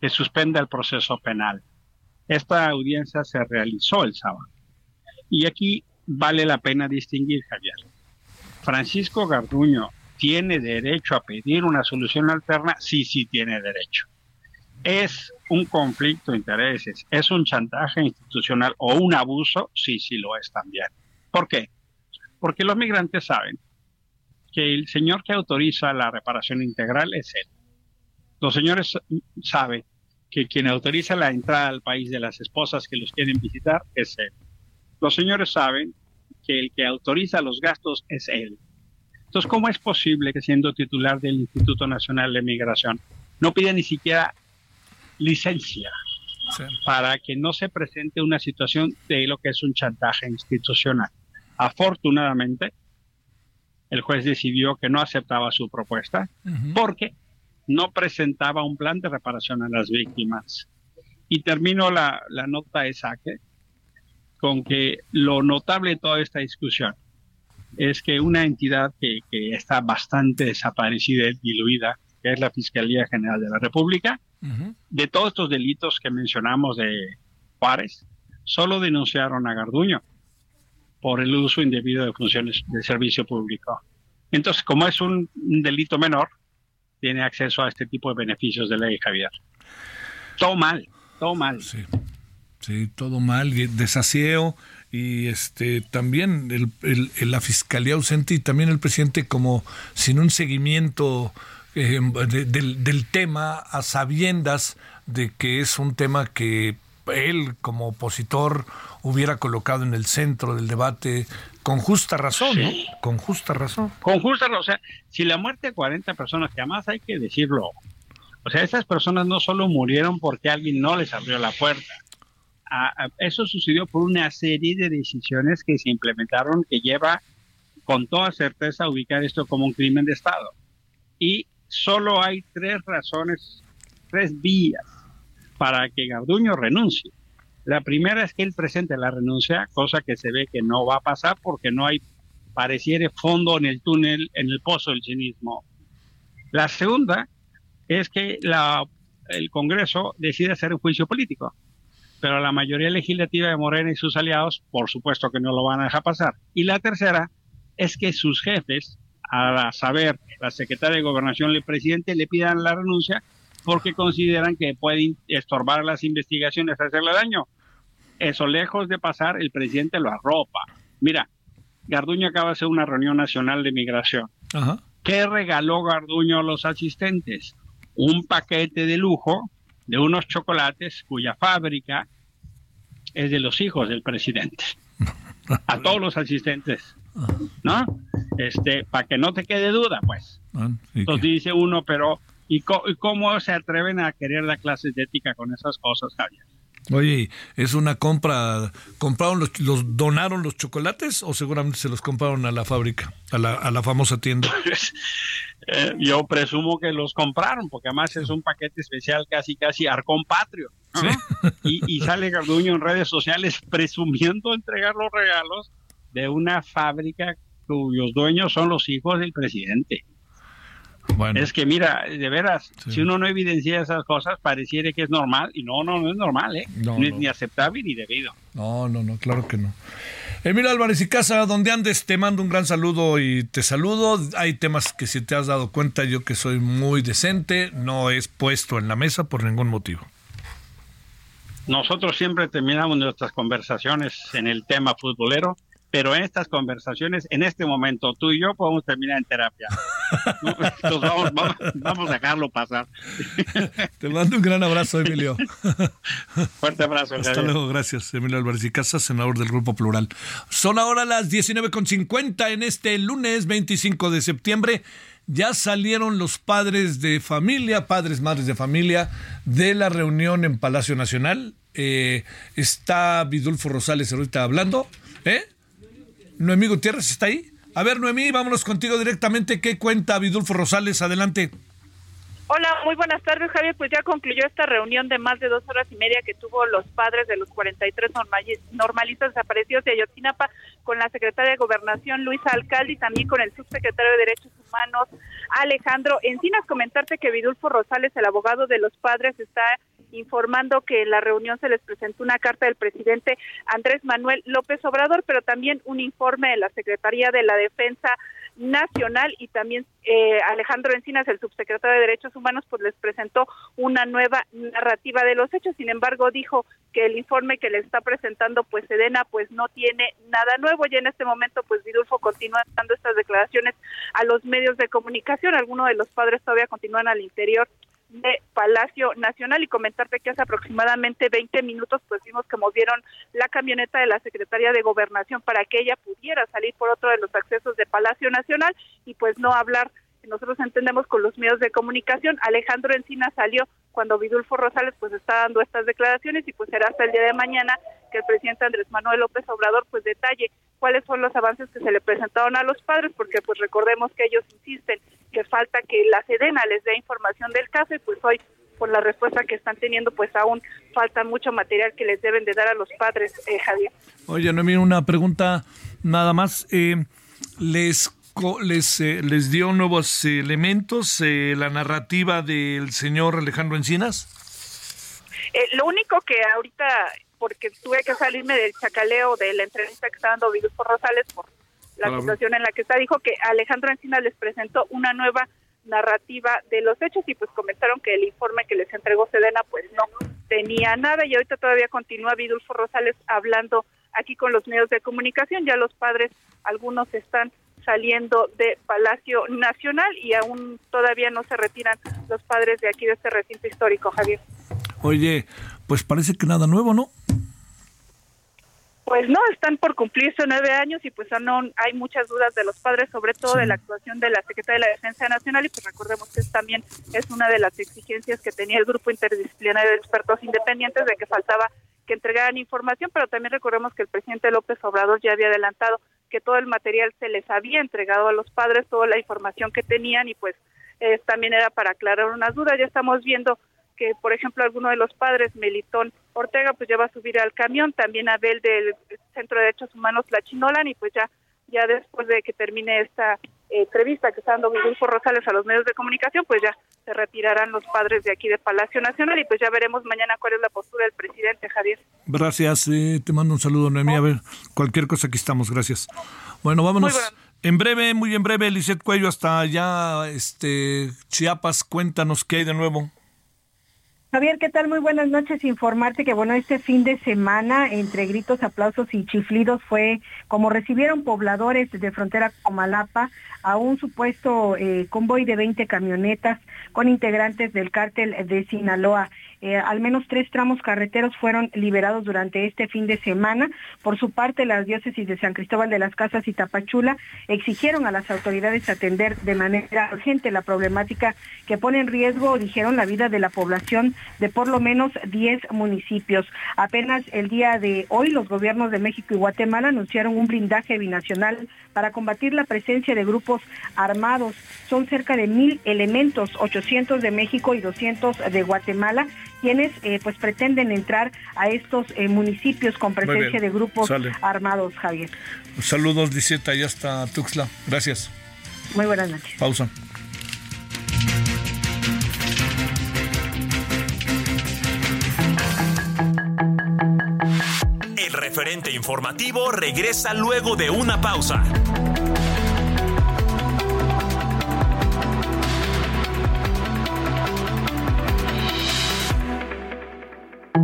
que suspenda el proceso penal. Esta audiencia se realizó el sábado. Y aquí vale la pena distinguir, Javier. Francisco Garduño tiene derecho a pedir una solución alterna, sí, sí tiene derecho. Es un conflicto de intereses, es un chantaje institucional o un abuso, sí, sí lo es también. ¿Por qué? Porque los migrantes saben que el señor que autoriza la reparación integral es él. Los señores saben que quien autoriza la entrada al país de las esposas que los quieren visitar es él los señores saben que el que autoriza los gastos es él. Entonces, ¿cómo es posible que siendo titular del Instituto Nacional de Migración no pida ni siquiera licencia para que no se presente una situación de lo que es un chantaje institucional? Afortunadamente, el juez decidió que no aceptaba su propuesta porque no presentaba un plan de reparación a las víctimas. Y termino la, la nota de saque con que lo notable de toda esta discusión es que una entidad que, está bastante desaparecida y diluida, que es la Fiscalía General de la República, de todos estos delitos que mencionamos de Juárez, solo denunciaron a Garduño por el uso indebido de funciones de servicio público. Entonces, como es un, delito menor, tiene acceso a este tipo de beneficios de ley, Javier. Todo mal, todo mal. Sí. Sí, todo mal, desasiego y este también el, la fiscalía ausente y también el presidente como sin un seguimiento eh, del, del tema a sabiendas de que es un tema que él como opositor hubiera colocado en el centro del debate con justa razón, ¿no? Con justa razón. Con justa razón. O sea, si la muerte de 40 personas, que además hay que decirlo, o sea, esas personas no solo murieron porque alguien no les abrió la puerta, eso sucedió por una serie de decisiones que se implementaron que lleva con toda certeza a ubicar esto como un crimen de Estado. Y solo hay tres razones, tres vías para que Garduño renuncie. La primera es que él presente la renuncia, cosa que se ve que no va a pasar porque no hay, pareciera, fondo en el túnel, en el pozo del cinismo. La segunda es que el Congreso decide hacer un juicio político pero la mayoría legislativa de Morena y sus aliados, por supuesto que no lo van a dejar pasar. Y la tercera es que sus jefes, a saber, la secretaria de Gobernación y el presidente, le pidan la renuncia porque consideran que pueden estorbar las investigaciones, hacerle daño. Eso lejos de pasar, el presidente lo arropa. Mira, Garduño acaba de hacer una reunión nacional de migración. ¿Qué regaló Garduño a los asistentes? Un paquete de lujo de unos chocolates cuya fábrica es de los hijos del presidente. a todos los asistentes, ¿no? Este, para que no te quede duda, pues. Ah, ¿y Entonces qué? dice uno, pero ¿y, y cómo se atreven a querer dar clases de ética con esas cosas, Javier? Oye, ¿es una compra? ¿Compraron los, los donaron los chocolates o seguramente se los compraron a la fábrica, a la, a la famosa tienda? Eh, yo presumo que los compraron, porque además es un paquete especial casi, casi arcón patrio. ¿no? Y, y sale Garduño en redes sociales presumiendo entregar los regalos de una fábrica cuyos dueños son los hijos del presidente. Bueno, Es que mira, de veras, Sí. si uno no evidencia esas cosas, pareciera que es normal, y no, no, no es normal, ¿eh? No, no es ni aceptable ni debido. no, no, no, claro que no. Emilio Álvarez y Casa, donde andes, te mando un gran saludo y te saludo. Hay temas que si te has dado cuenta, yo que soy muy decente, no es puesto en la mesa por ningún motivo. Nosotros siempre terminamos nuestras conversaciones en el tema futbolero, pero en estas conversaciones, en este momento, tú y yo podemos terminar en terapia. vamos, vamos, vamos a dejarlo pasar. Te mando un gran abrazo, Emilio. Fuerte abrazo. Hasta Javier. luego, gracias. Emilio Álvarez y Casa, senador del Grupo Plural. Son ahora las 19.50 en este lunes 25 de septiembre. Ya salieron los padres de familia, padres, madres de familia, de la reunión en Palacio Nacional. Eh, está Vidulfo Rosales ahorita hablando. ¿Eh? Noemí Gutiérrez está ahí. A ver, Noemí, vámonos contigo directamente. ¿Qué cuenta Vidulfo Rosales? Adelante. Hola, muy buenas tardes, Javier. Pues ya concluyó esta reunión de más de dos horas y media que tuvo los padres de los 43 normali- normalistas desaparecidos de Ayotzinapa con la secretaria de Gobernación, Luisa Alcalde, y también con el subsecretario de Derechos Humanos, Alejandro Encinas. Comentarte que Vidulfo Rosales, el abogado de los padres, está informando que en la reunión se les presentó una carta del presidente Andrés Manuel López Obrador, pero también un informe de la Secretaría de la Defensa Nacional y también eh, Alejandro Encinas, el subsecretario de Derechos Humanos, pues les presentó una nueva narrativa de los hechos. Sin embargo, dijo que el informe que le está presentando pues Sedena pues no tiene nada nuevo. Ya en este momento pues Vidulfo continúa dando estas declaraciones a los medios de comunicación. Algunos de los padres todavía continúan al interior de Palacio Nacional y comentarte que hace aproximadamente 20 minutos pues vimos que movieron la camioneta de la Secretaría de Gobernación para que ella pudiera salir por otro de los accesos de Palacio Nacional y pues no hablar nosotros entendemos con los medios de comunicación. Alejandro Encina salió cuando Vidulfo Rosales pues está dando estas declaraciones y pues será hasta el día de mañana que el presidente Andrés Manuel López Obrador pues detalle cuáles son los avances que se le presentaron a los padres porque pues recordemos que ellos insisten que falta que la Sedena les dé información del caso y pues hoy por la respuesta que están teniendo pues aún falta mucho material que les deben de dar a los padres, eh, Javier. Oye, Noemí, una pregunta nada más. Eh, ¿Les, les, eh, les dio nuevos elementos eh, la narrativa del señor Alejandro Encinas? Eh, lo único que ahorita, porque tuve que salirme del chacaleo de la entrevista que está dando Vidulfo Rosales por la Claro. situación en la que está, dijo que Alejandro Encina les presentó una nueva narrativa de los hechos y pues comentaron que el informe que les entregó Sedena pues no tenía nada y ahorita todavía continúa Vidulfo Rosales hablando aquí con los medios de comunicación, ya los padres, algunos están saliendo de Palacio Nacional y aún todavía no se retiran los padres de aquí de este recinto histórico, Javier. Oye, pues parece que nada nuevo, ¿no? Pues no, están por cumplirse nueve años y pues hay muchas dudas de los padres, sobre todo Sí. de la actuación de la Secretaría de la Defensa Nacional y pues recordemos que es también es una de las exigencias que tenía el grupo interdisciplinario de expertos independientes de que faltaba que entregaran información, pero también recordemos que el presidente López Obrador ya había adelantado que todo el material se les había entregado a los padres, toda la información que tenían y pues eh, también era para aclarar unas dudas. Ya estamos viendo que, por ejemplo, alguno de los padres, Melitón Ortega, pues ya va a subir al camión, también Abel del Centro de Derechos Humanos La Chinolan, y pues ya, ya después de que termine esta eh, entrevista que está dando Vidulfo Rosales a los medios de comunicación, pues ya se retirarán los padres de aquí de Palacio Nacional y pues ya veremos mañana cuál es la postura del presidente, Javier. Gracias, eh, te mando un saludo, Noemí. A ver, cualquier cosa aquí estamos, gracias. Bueno, vámonos. En breve, muy en breve, Lisette Cuello, hasta allá, este, Chiapas, cuéntanos qué hay de nuevo. Javier, ¿qué tal? Muy buenas noches. Informarte que, bueno, este fin de semana, entre gritos, aplausos y chiflidos, fue como recibieron pobladores de frontera Comalapa a un supuesto eh, convoy de 20 camionetas con integrantes del cártel de Sinaloa. Eh, al menos tres tramos carreteros fueron liberados durante este fin de semana. Por su parte, las diócesis de San Cristóbal de las Casas y Tapachula exigieron a las autoridades atender de manera urgente la problemática que pone en riesgo, dijeron, la vida de la población de por lo menos 10 municipios. Apenas el día de hoy, los gobiernos de México y Guatemala anunciaron un blindaje binacional para combatir la presencia de grupos armados. Son cerca de mil elementos, 800 de México y 200 de Guatemala, quienes eh, pues pretenden entrar a estos eh, municipios con presencia de grupos armados, Javier. Saludos, Liseta, ya está Tuxla. Gracias. Muy buenas noches. Pausa. El referente informativo regresa luego de una pausa.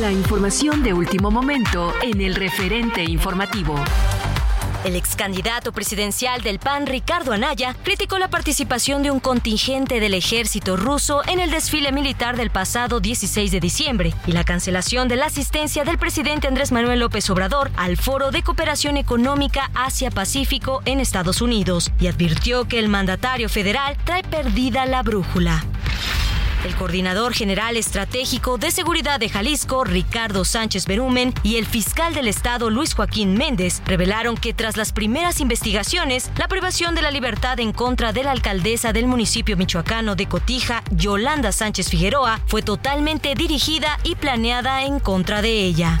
La información de último momento en el referente informativo. El ex candidato presidencial del PAN, Ricardo Anaya, criticó la participación de un contingente del ejército ruso en el desfile militar del pasado 16 de diciembre y la cancelación de la asistencia del presidente Andrés Manuel López Obrador al Foro de Cooperación Económica Asia-Pacífico en Estados Unidos y advirtió que el mandatario federal trae perdida la brújula. El coordinador general estratégico de seguridad de Jalisco, Ricardo Sánchez Berumen, y el fiscal del estado, Luis Joaquín Méndez, revelaron que tras las primeras investigaciones, la privación de la libertad en contra de la alcaldesa del municipio michoacano de Cotija, Yolanda Sánchez Figueroa, fue totalmente dirigida y planeada en contra de ella.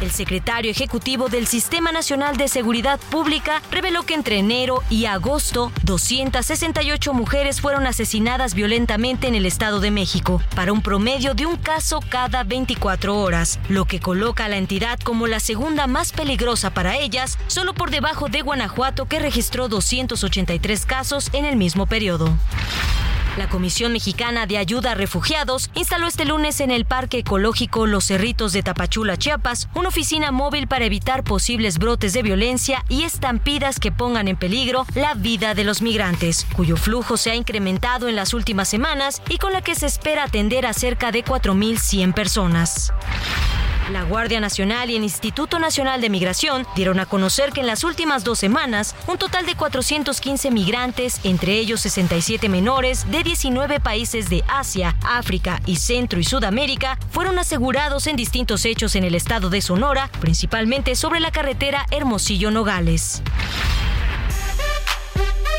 El secretario ejecutivo del Sistema Nacional de Seguridad Pública reveló que entre enero y agosto 268 mujeres fueron asesinadas violentamente en el Estado de México, para un promedio de un caso cada 24 horas, lo que coloca a la entidad como la segunda más peligrosa para ellas, solo por debajo de Guanajuato que registró 283 casos en el mismo periodo. La Comisión Mexicana de Ayuda a Refugiados instaló este lunes en el Parque Ecológico Los Cerritos de Tapachula, Chiapas, una oficina móvil para evitar posibles brotes de violencia y estampidas que pongan en peligro la vida de los migrantes, cuyo flujo se ha incrementado en las últimas semanas y con la que se espera atender a cerca de 4.100 personas. La Guardia Nacional y el Instituto Nacional de Migración dieron a conocer que en las últimas dos semanas, un total de 415 migrantes, entre ellos 67 menores de 19 países de Asia, África y Centro y Sudamérica, fueron asegurados en distintos hechos en el estado de Sonora, principalmente sobre la carretera Hermosillo-Nogales.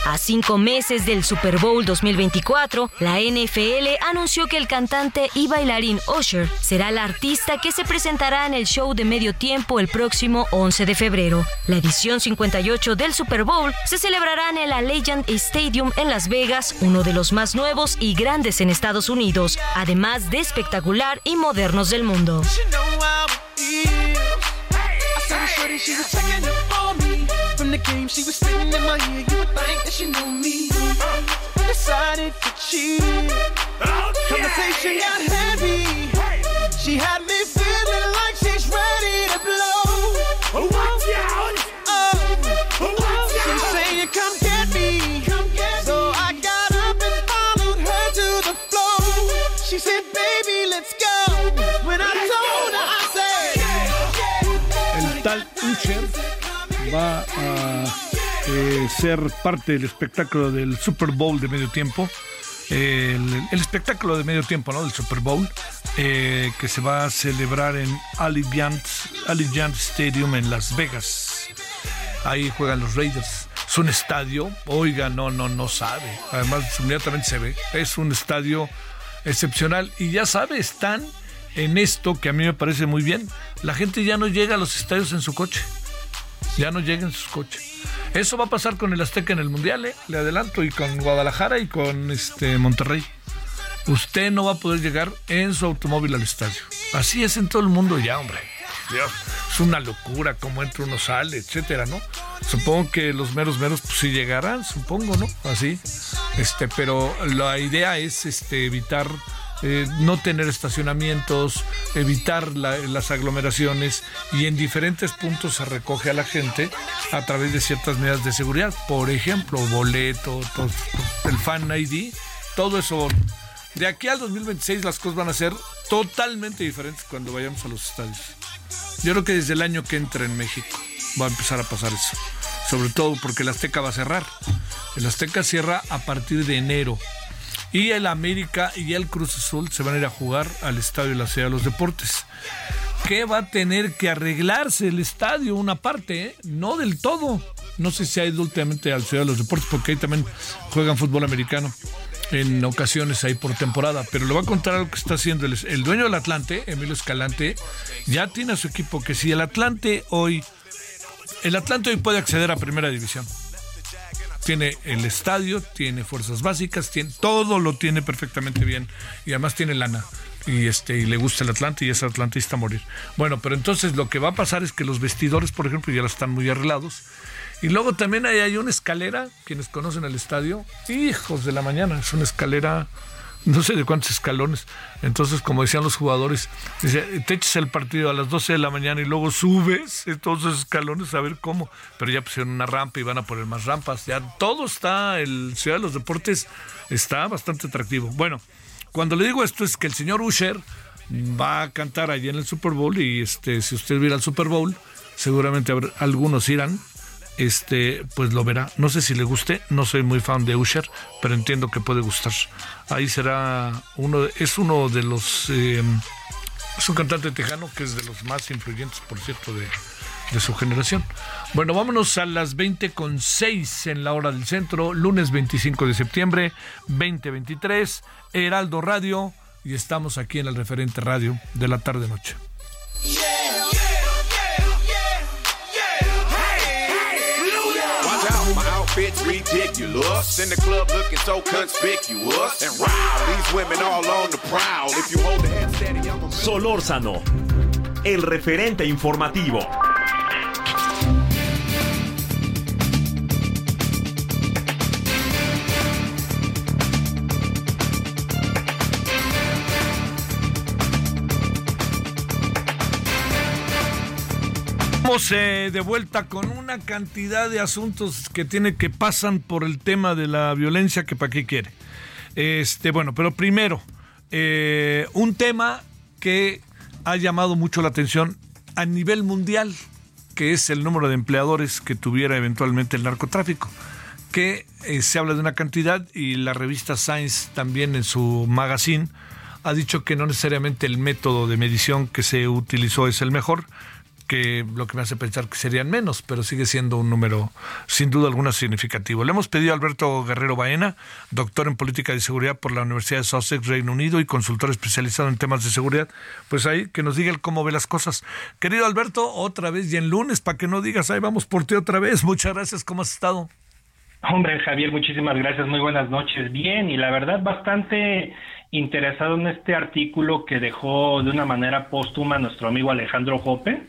A cinco meses del Super Bowl 2024, la NFL anunció que el cantante y bailarín Usher será la artista que se presentará en el show de medio tiempo el próximo 11 de febrero. La edición 58 del Super Bowl se celebrará en el Allegiant Stadium en Las Vegas, uno de los más nuevos y grandes en Estados Unidos, además de espectacular y modernos del mundo. From the game, she was sitting in my ear. You would think that she knew me. Decided to cheat. Conversation got heavy. She had me feeling like she's ready to blow. Watch out! Oh, she's saying, "Come va a eh, ser parte del espectáculo del Super Bowl de medio tiempo. El, espectáculo de medio tiempo, ¿no? Del Super Bowl, eh, que se va a celebrar en Allegiant, Allegiant Stadium en Las Vegas. Ahí juegan los Raiders. Es un estadio, oiga, no, no, no sabe. Además, inmediatamente se ve. Es un estadio excepcional. Y ya sabe, están en esto que a mí me parece muy bien. La gente ya no llega a los estadios en su coche. Ya no llega en sus coches. Eso va a pasar con el Azteca en el Mundial, ¿eh? le adelanto, y con Guadalajara y con este Monterrey. Usted no va a poder llegar en su automóvil al estadio. Así es en todo el mundo ya, hombre. Dios, es una locura cómo entra uno sale, etcétera, ¿no? Supongo que los meros meros pues sí llegarán, supongo, ¿no? Así. Este, pero la idea es este evitar eh, no tener estacionamientos, evitar las aglomeraciones y en diferentes puntos se recoge a la gente a través de ciertas medidas de seguridad. Por ejemplo, boleto, el fan ID, todo eso. De aquí al 2026 las cosas van a ser totalmente diferentes cuando vayamos a los estadios. Yo creo que desde el año que entra en México va a empezar a pasar eso. Sobre todo porque el Azteca va a cerrar. El Azteca cierra a partir de enero y el América y el Cruz Azul se van a ir a jugar al Estadio de la Ciudad de los Deportes. Que va a tener que arreglarse el estadio, una parte, ¿eh? no del todo. No sé si ha ido últimamente al Ciudad de los Deportes, porque ahí también juegan fútbol americano en ocasiones ahí por temporada. Pero le voy a contar algo que está haciendo el, el dueño del Atlante, Emilio Escalante, ya tiene a su equipo que si el Atlante hoy, el Atlante hoy puede acceder a Primera División tiene el estadio, tiene fuerzas básicas, tiene todo lo tiene perfectamente bien y además tiene lana y este y le gusta el Atlante y es atlantista a morir. Bueno, pero entonces lo que va a pasar es que los vestidores, por ejemplo, ya están muy arreglados. Y luego también hay, hay una escalera, quienes conocen el estadio, hijos de la mañana, es una escalera no sé de cuántos escalones. Entonces, como decían los jugadores, dice, te echas el partido a las 12 de la mañana y luego subes todos esos escalones a ver cómo. Pero ya pusieron una rampa y van a poner más rampas. Ya todo está, el Ciudad de los Deportes está bastante atractivo. Bueno, cuando le digo esto es que el señor Usher va a cantar allí en el Super Bowl y este, si usted viera el Super Bowl, seguramente algunos irán este, pues lo verá. No sé si le guste, no soy muy fan de Usher, pero entiendo que puede gustar. Ahí será uno, es uno de los, eh, es un cantante tejano que es de los más influyentes, por cierto, de, de su generación. Bueno, vámonos a las 20 con 6 en la hora del centro, lunes 25 de septiembre 2023, Heraldo Radio, y estamos aquí en el referente radio de la tarde-noche. outfits ridiculous. In the club looking so conspicuous. And wow, these women all on the prowl. If you hold the head steady, I'm Solórzano, el referente informativo. De vuelta con una cantidad de asuntos que tiene que pasan por el tema de la violencia que para qué quiere. Este, bueno, pero primero, eh, un tema que ha llamado mucho la atención a nivel mundial, que es el número de empleadores que tuviera eventualmente el narcotráfico, que eh, se habla de una cantidad y la revista Science también en su magazine ha dicho que no necesariamente el método de medición que se utilizó es el mejor, que lo que me hace pensar que serían menos, pero sigue siendo un número sin duda alguna significativo. Le hemos pedido a Alberto Guerrero Baena, doctor en política de seguridad por la Universidad de Sussex, Reino Unido y consultor especializado en temas de seguridad, pues ahí que nos diga cómo ve las cosas. Querido Alberto, otra vez y en lunes, para que no digas, ahí vamos por ti otra vez. Muchas gracias, ¿cómo has estado? Hombre, Javier, muchísimas gracias, muy buenas noches. Bien, y la verdad bastante interesado en este artículo que dejó de una manera póstuma nuestro amigo Alejandro Jope,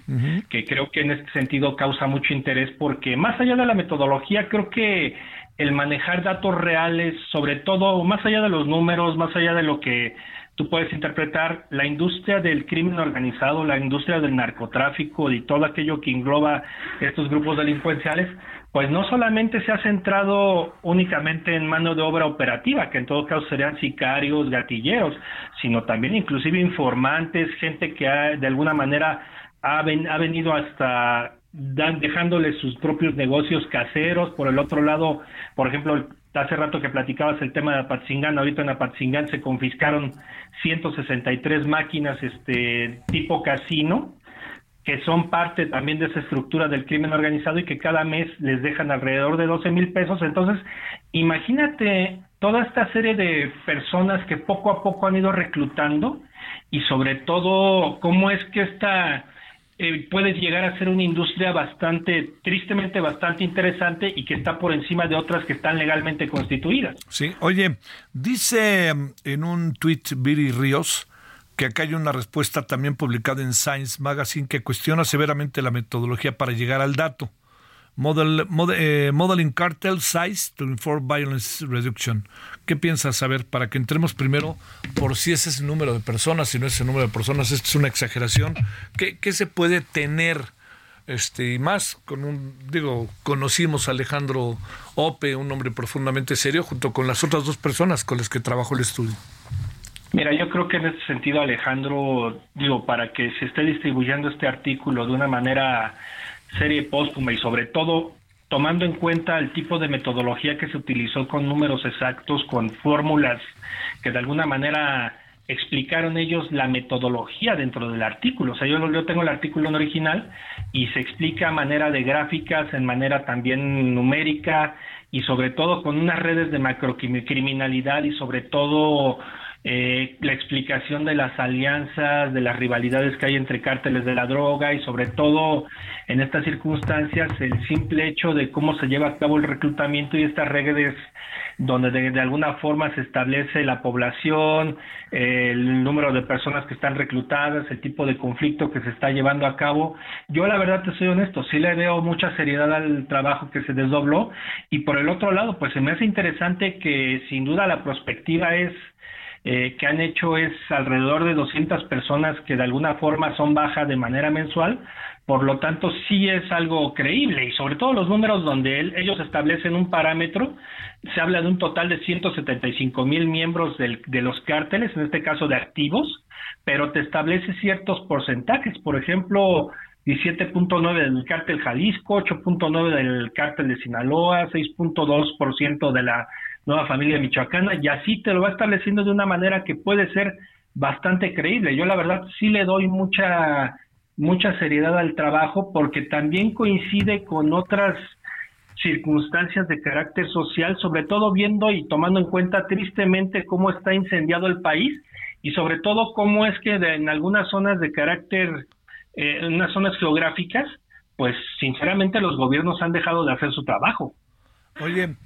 que creo que en este sentido causa mucho interés porque más allá de la metodología, creo que el manejar datos reales, sobre todo más allá de los números, más allá de lo que tú puedes interpretar, la industria del crimen organizado, la industria del narcotráfico y todo aquello que engloba estos grupos delincuenciales, pues no solamente se ha centrado únicamente en mano de obra operativa, que en todo caso serían sicarios, gatilleros, sino también inclusive informantes, gente que de alguna manera ha, ha venido hasta dan, dejándole sus propios negocios caseros. Por el otro lado, por ejemplo, hace rato que platicabas el tema de Apatzingán, ahorita en Apatzingán se confiscaron 163 máquinas este tipo casino, que son parte también de esa estructura del crimen organizado y que cada mes les dejan alrededor de 12 mil pesos. Entonces, imagínate toda esta serie de personas que poco a poco han ido reclutando y sobre todo cómo es que esta eh, puede llegar a ser una industria bastante, tristemente bastante interesante y que está por encima de otras que están legalmente constituidas. Sí, oye, dice en un tuit Viri Ríos que acá hay una respuesta también publicada en Science Magazine que cuestiona severamente la metodología para llegar al dato. Model, eh, modeling Cartel Size to Inform Violence Reduction. ¿Qué piensas saber para que entremos primero por si ese es el número de personas, si no es el número de personas, esto es una exageración? ¿Qué, se puede tener? Este, y más con un, digo, conocimos a Alejandro Ope, un hombre profundamente serio, junto con las otras dos personas con las que trabajó el estudio. Mira, yo creo que en ese sentido, Alejandro, digo, para que se esté distribuyendo este artículo de una manera serie póstuma y sobre todo tomando en cuenta el tipo de metodología que se utilizó con números exactos, con fórmulas que de alguna manera explicaron ellos la metodología dentro del artículo. O sea, yo, yo tengo el artículo en original y se explica a manera de gráficas, en manera también numérica y sobre todo con unas redes de macrocriminalidad y sobre todo eh, la explicación de las alianzas, de las rivalidades que hay entre cárteles de la droga y sobre todo en estas circunstancias el simple hecho de cómo se lleva a cabo el reclutamiento y estas redes donde de, alguna forma se establece la población, el número de personas que están reclutadas, el tipo de conflicto que se está llevando a cabo. Yo la verdad te soy honesto, sí le veo mucha seriedad al trabajo que se desdobló y por el otro lado, pues se me hace interesante que sin duda la perspectiva es eh, que han hecho es alrededor de 200 personas que de alguna forma son bajas de manera mensual, por lo tanto sí es algo creíble. Y sobre todo los números donde ellos establecen un parámetro, se habla de un total de 175 mil miembros del, de los cárteles, en este caso de activos, pero te establece ciertos porcentajes, por ejemplo, 17.9 del cártel Jalisco, 8.9 del cártel de Sinaloa, 6.2% de la nueva familia michoacana y así te lo va estableciendo de una manera que puede ser bastante creíble. Yo la verdad sí le doy mucha mucha seriedad al trabajo porque también coincide con otras circunstancias de carácter social, sobre todo viendo y tomando en cuenta tristemente cómo está incendiado el país y sobre todo cómo es que en algunas zonas de carácter, eh, en unas zonas geográficas, pues sinceramente los gobiernos han dejado de hacer su trabajo. Oye,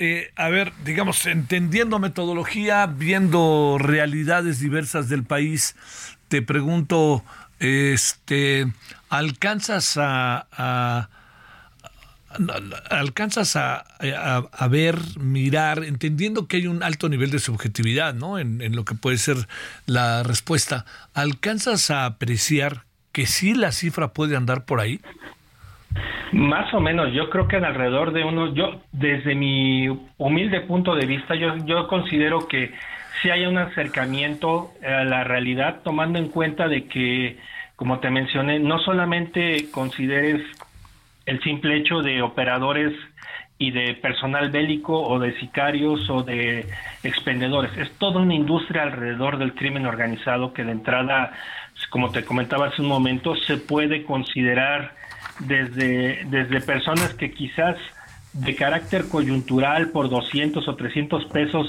eh, a ver, digamos, entendiendo metodología, viendo realidades diversas del país, te pregunto, este, ¿alcanzas a, alcanzas a, ver, mirar, entendiendo que hay un alto nivel de subjetividad, ¿no? En, en lo que puede ser la respuesta, ¿alcanzas a apreciar que sí la cifra puede andar por ahí? Más o menos, yo creo que alrededor de uno, yo desde mi humilde punto de vista, yo, yo considero que si hay un acercamiento a la realidad, tomando en cuenta de que, como te mencioné, no solamente consideres el simple hecho de operadores y de personal bélico o de sicarios o de expendedores. Es toda una industria alrededor del crimen organizado que de entrada, como te comentaba hace un momento, se puede considerar desde, desde personas que quizás de carácter coyuntural por 200 o 300 pesos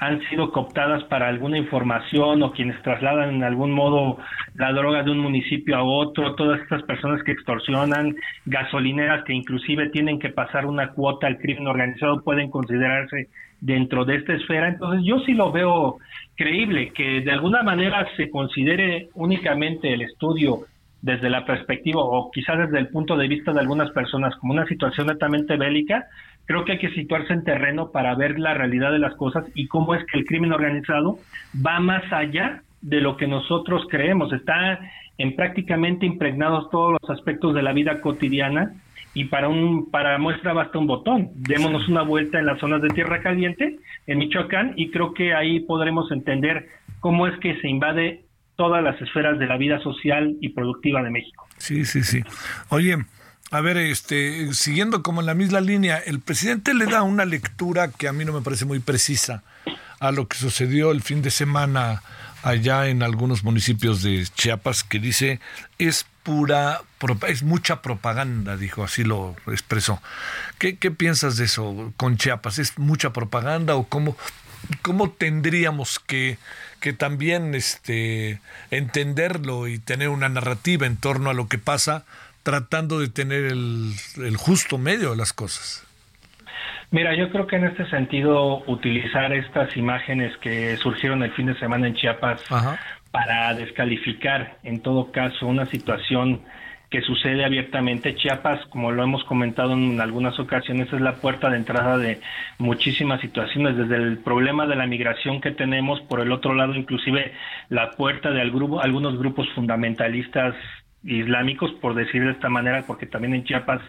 han sido cooptadas para alguna información o quienes trasladan en algún modo la droga de un municipio a otro, todas estas personas que extorsionan, gasolineras que inclusive tienen que pasar una cuota al crimen organizado pueden considerarse dentro de esta esfera. Entonces yo sí lo veo creíble que de alguna manera se considere únicamente el estudio desde la perspectiva o quizás desde el punto de vista de algunas personas como una situación netamente bélica, creo que hay que situarse en terreno para ver la realidad de las cosas y cómo es que el crimen organizado va más allá de lo que nosotros creemos, está en prácticamente impregnados todos los aspectos de la vida cotidiana y para un para muestra basta un botón. Démonos una vuelta en las zonas de tierra caliente en Michoacán y creo que ahí podremos entender cómo es que se invade todas las esferas de la vida social y productiva de México. Sí, sí, sí. Oye, a ver, este, siguiendo como en la misma línea, el presidente le da una lectura que a mí no me parece muy precisa a lo que sucedió el fin de semana allá en algunos municipios de Chiapas que dice es pura, es mucha propaganda, dijo, así lo expresó. ¿Qué, qué piensas de eso con Chiapas? ¿Es mucha propaganda o cómo, cómo tendríamos que, que también este, entenderlo y tener una narrativa en torno a lo que pasa, tratando de tener el, el justo medio de las cosas? Mira, yo creo que en este sentido utilizar estas imágenes que surgieron el fin de semana en Chiapas para descalificar en todo caso una situación que sucede abiertamente. Chiapas, como lo hemos comentado en algunas ocasiones, es la puerta de entrada de muchísimas situaciones, desde el problema de la migración que tenemos, por el otro lado, inclusive la puerta de algunos grupos fundamentalistas islámicos, por decir de esta manera, porque también en Chiapas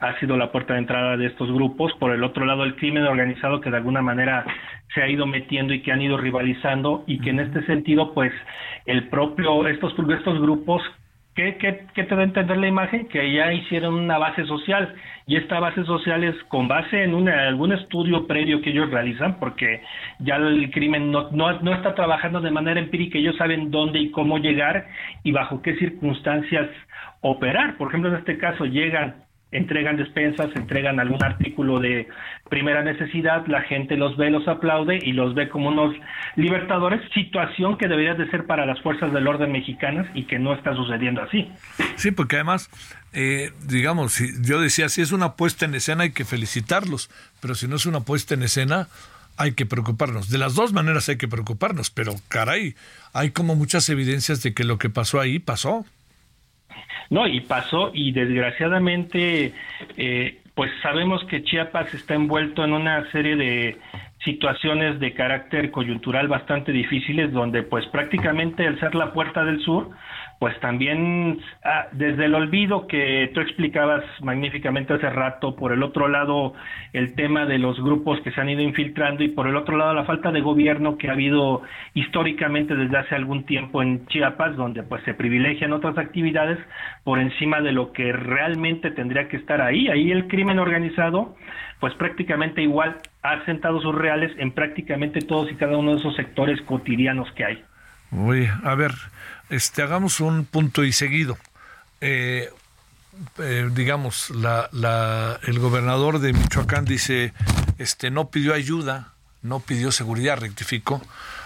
ha sido la puerta de entrada de estos grupos. Por el otro lado, el crimen organizado que de alguna manera se ha ido metiendo y que han ido rivalizando y que en este sentido, pues, el propio, estos, estos grupos ¿Qué, qué, te da a entender la imagen? Que ya hicieron una base social y esta base social es con base en una, algún estudio previo que ellos realizan porque ya el crimen no, no, no está trabajando de manera empírica, ellos saben dónde y cómo llegar y bajo qué circunstancias operar. Por ejemplo, en este caso llegan entregan despensas, entregan algún artículo de primera necesidad, la gente los ve, los aplaude y los ve como unos libertadores, situación que debería de ser para las fuerzas del orden mexicanas y que no está sucediendo así. Sí, porque además, eh, digamos, yo decía, si es una puesta en escena hay que felicitarlos, pero si no es una puesta en escena hay que preocuparnos. De las dos maneras hay que preocuparnos, pero caray, hay como muchas evidencias de que lo que pasó ahí pasó. No, y pasó y desgraciadamente, eh, pues sabemos que Chiapas está envuelto en una serie de situaciones de carácter coyuntural bastante difíciles donde pues prácticamente el ser la puerta del sur pues también ah, desde el olvido que tú explicabas magníficamente hace rato, por el otro lado el tema de los grupos que se han ido infiltrando y por el otro lado la falta de gobierno que ha habido históricamente desde hace algún tiempo en Chiapas, donde pues se privilegian otras actividades por encima de lo que realmente tendría que estar ahí. Ahí el crimen organizado pues prácticamente igual ha sentado sus reales en prácticamente todos y cada uno de esos sectores cotidianos que hay. Uy, a ver, este, hagamos un punto y seguido. Eh, eh, digamos, la, la, el gobernador de Michoacán dice, este, no pidió ayuda, no pidió seguridad, rectificó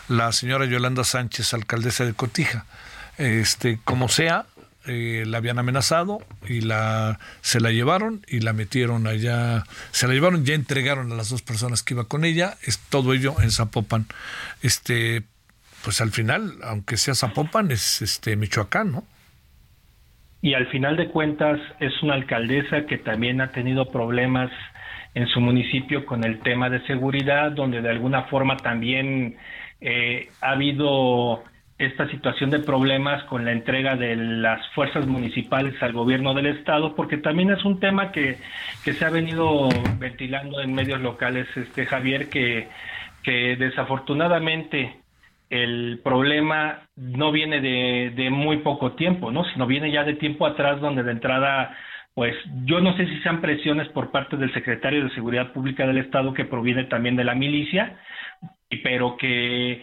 la señora Yolanda Sánchez, alcaldesa de Cotija. Este, como sea, eh, la habían amenazado y la se la llevaron y la metieron allá, se la llevaron, ya entregaron a las dos personas que iba con ella, es todo ello en Zapopan. Este, pues al final, aunque sea Zapopan, es este Michoacán, ¿no? Y al final de cuentas es una alcaldesa que también ha tenido problemas en su municipio con el tema de seguridad, donde de alguna forma también eh, ha habido esta situación de problemas con la entrega de las fuerzas municipales al gobierno del estado, porque también es un tema que, que se ha venido ventilando en medios locales, este Javier, que, que desafortunadamente el problema no viene de, muy poco tiempo, ¿no? Sino viene ya de tiempo atrás donde de entrada, pues yo no sé si sean presiones por parte del secretario de Seguridad Pública del Estado que proviene también de la milicia, pero que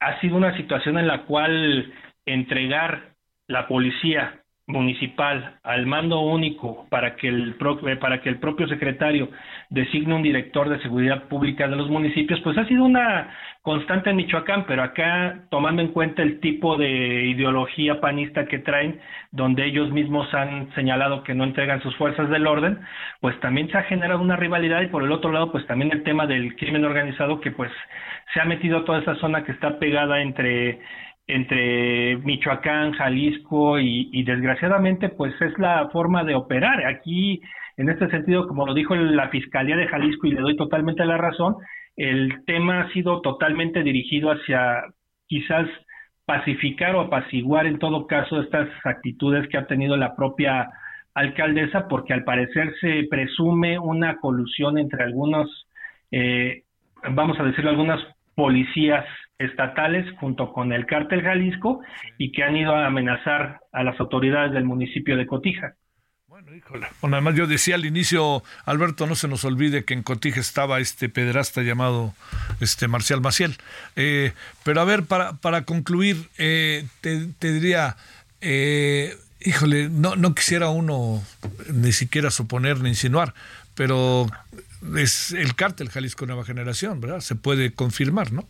ha sido una situación en la cual entregar la policía municipal al mando único para que el para que el propio secretario designe un director de seguridad pública de los municipios pues ha sido una constante en Michoacán pero acá tomando en cuenta el tipo de ideología panista que traen donde ellos mismos han señalado que no entregan sus fuerzas del orden pues también se ha generado una rivalidad y por el otro lado pues también el tema del crimen organizado que pues se ha metido a toda esa zona que está pegada entre entre Michoacán, Jalisco y, desgraciadamente pues es la forma de operar. Aquí, en este sentido, como lo dijo la Fiscalía de Jalisco y le doy totalmente la razón, el tema ha sido totalmente dirigido hacia quizás pacificar o apaciguar en todo caso estas actitudes que ha tenido la propia alcaldesa, porque al parecer se presume una colusión entre algunos, eh, vamos a decirlo, algunas policías estatales junto con el cártel Jalisco y que han ido a amenazar a las autoridades del municipio de Cotija. Bueno, híjole. Bueno, además yo decía al inicio, Alberto, no se nos olvide que en Cotija estaba este pederasta llamado este Marcial Maciel. Eh, pero a ver, para, para concluir, eh, te, te, diría, eh, híjole, no, no quisiera uno ni siquiera suponer ni insinuar, pero es el cártel Jalisco Nueva Generación, ¿verdad? Se puede confirmar, ¿no?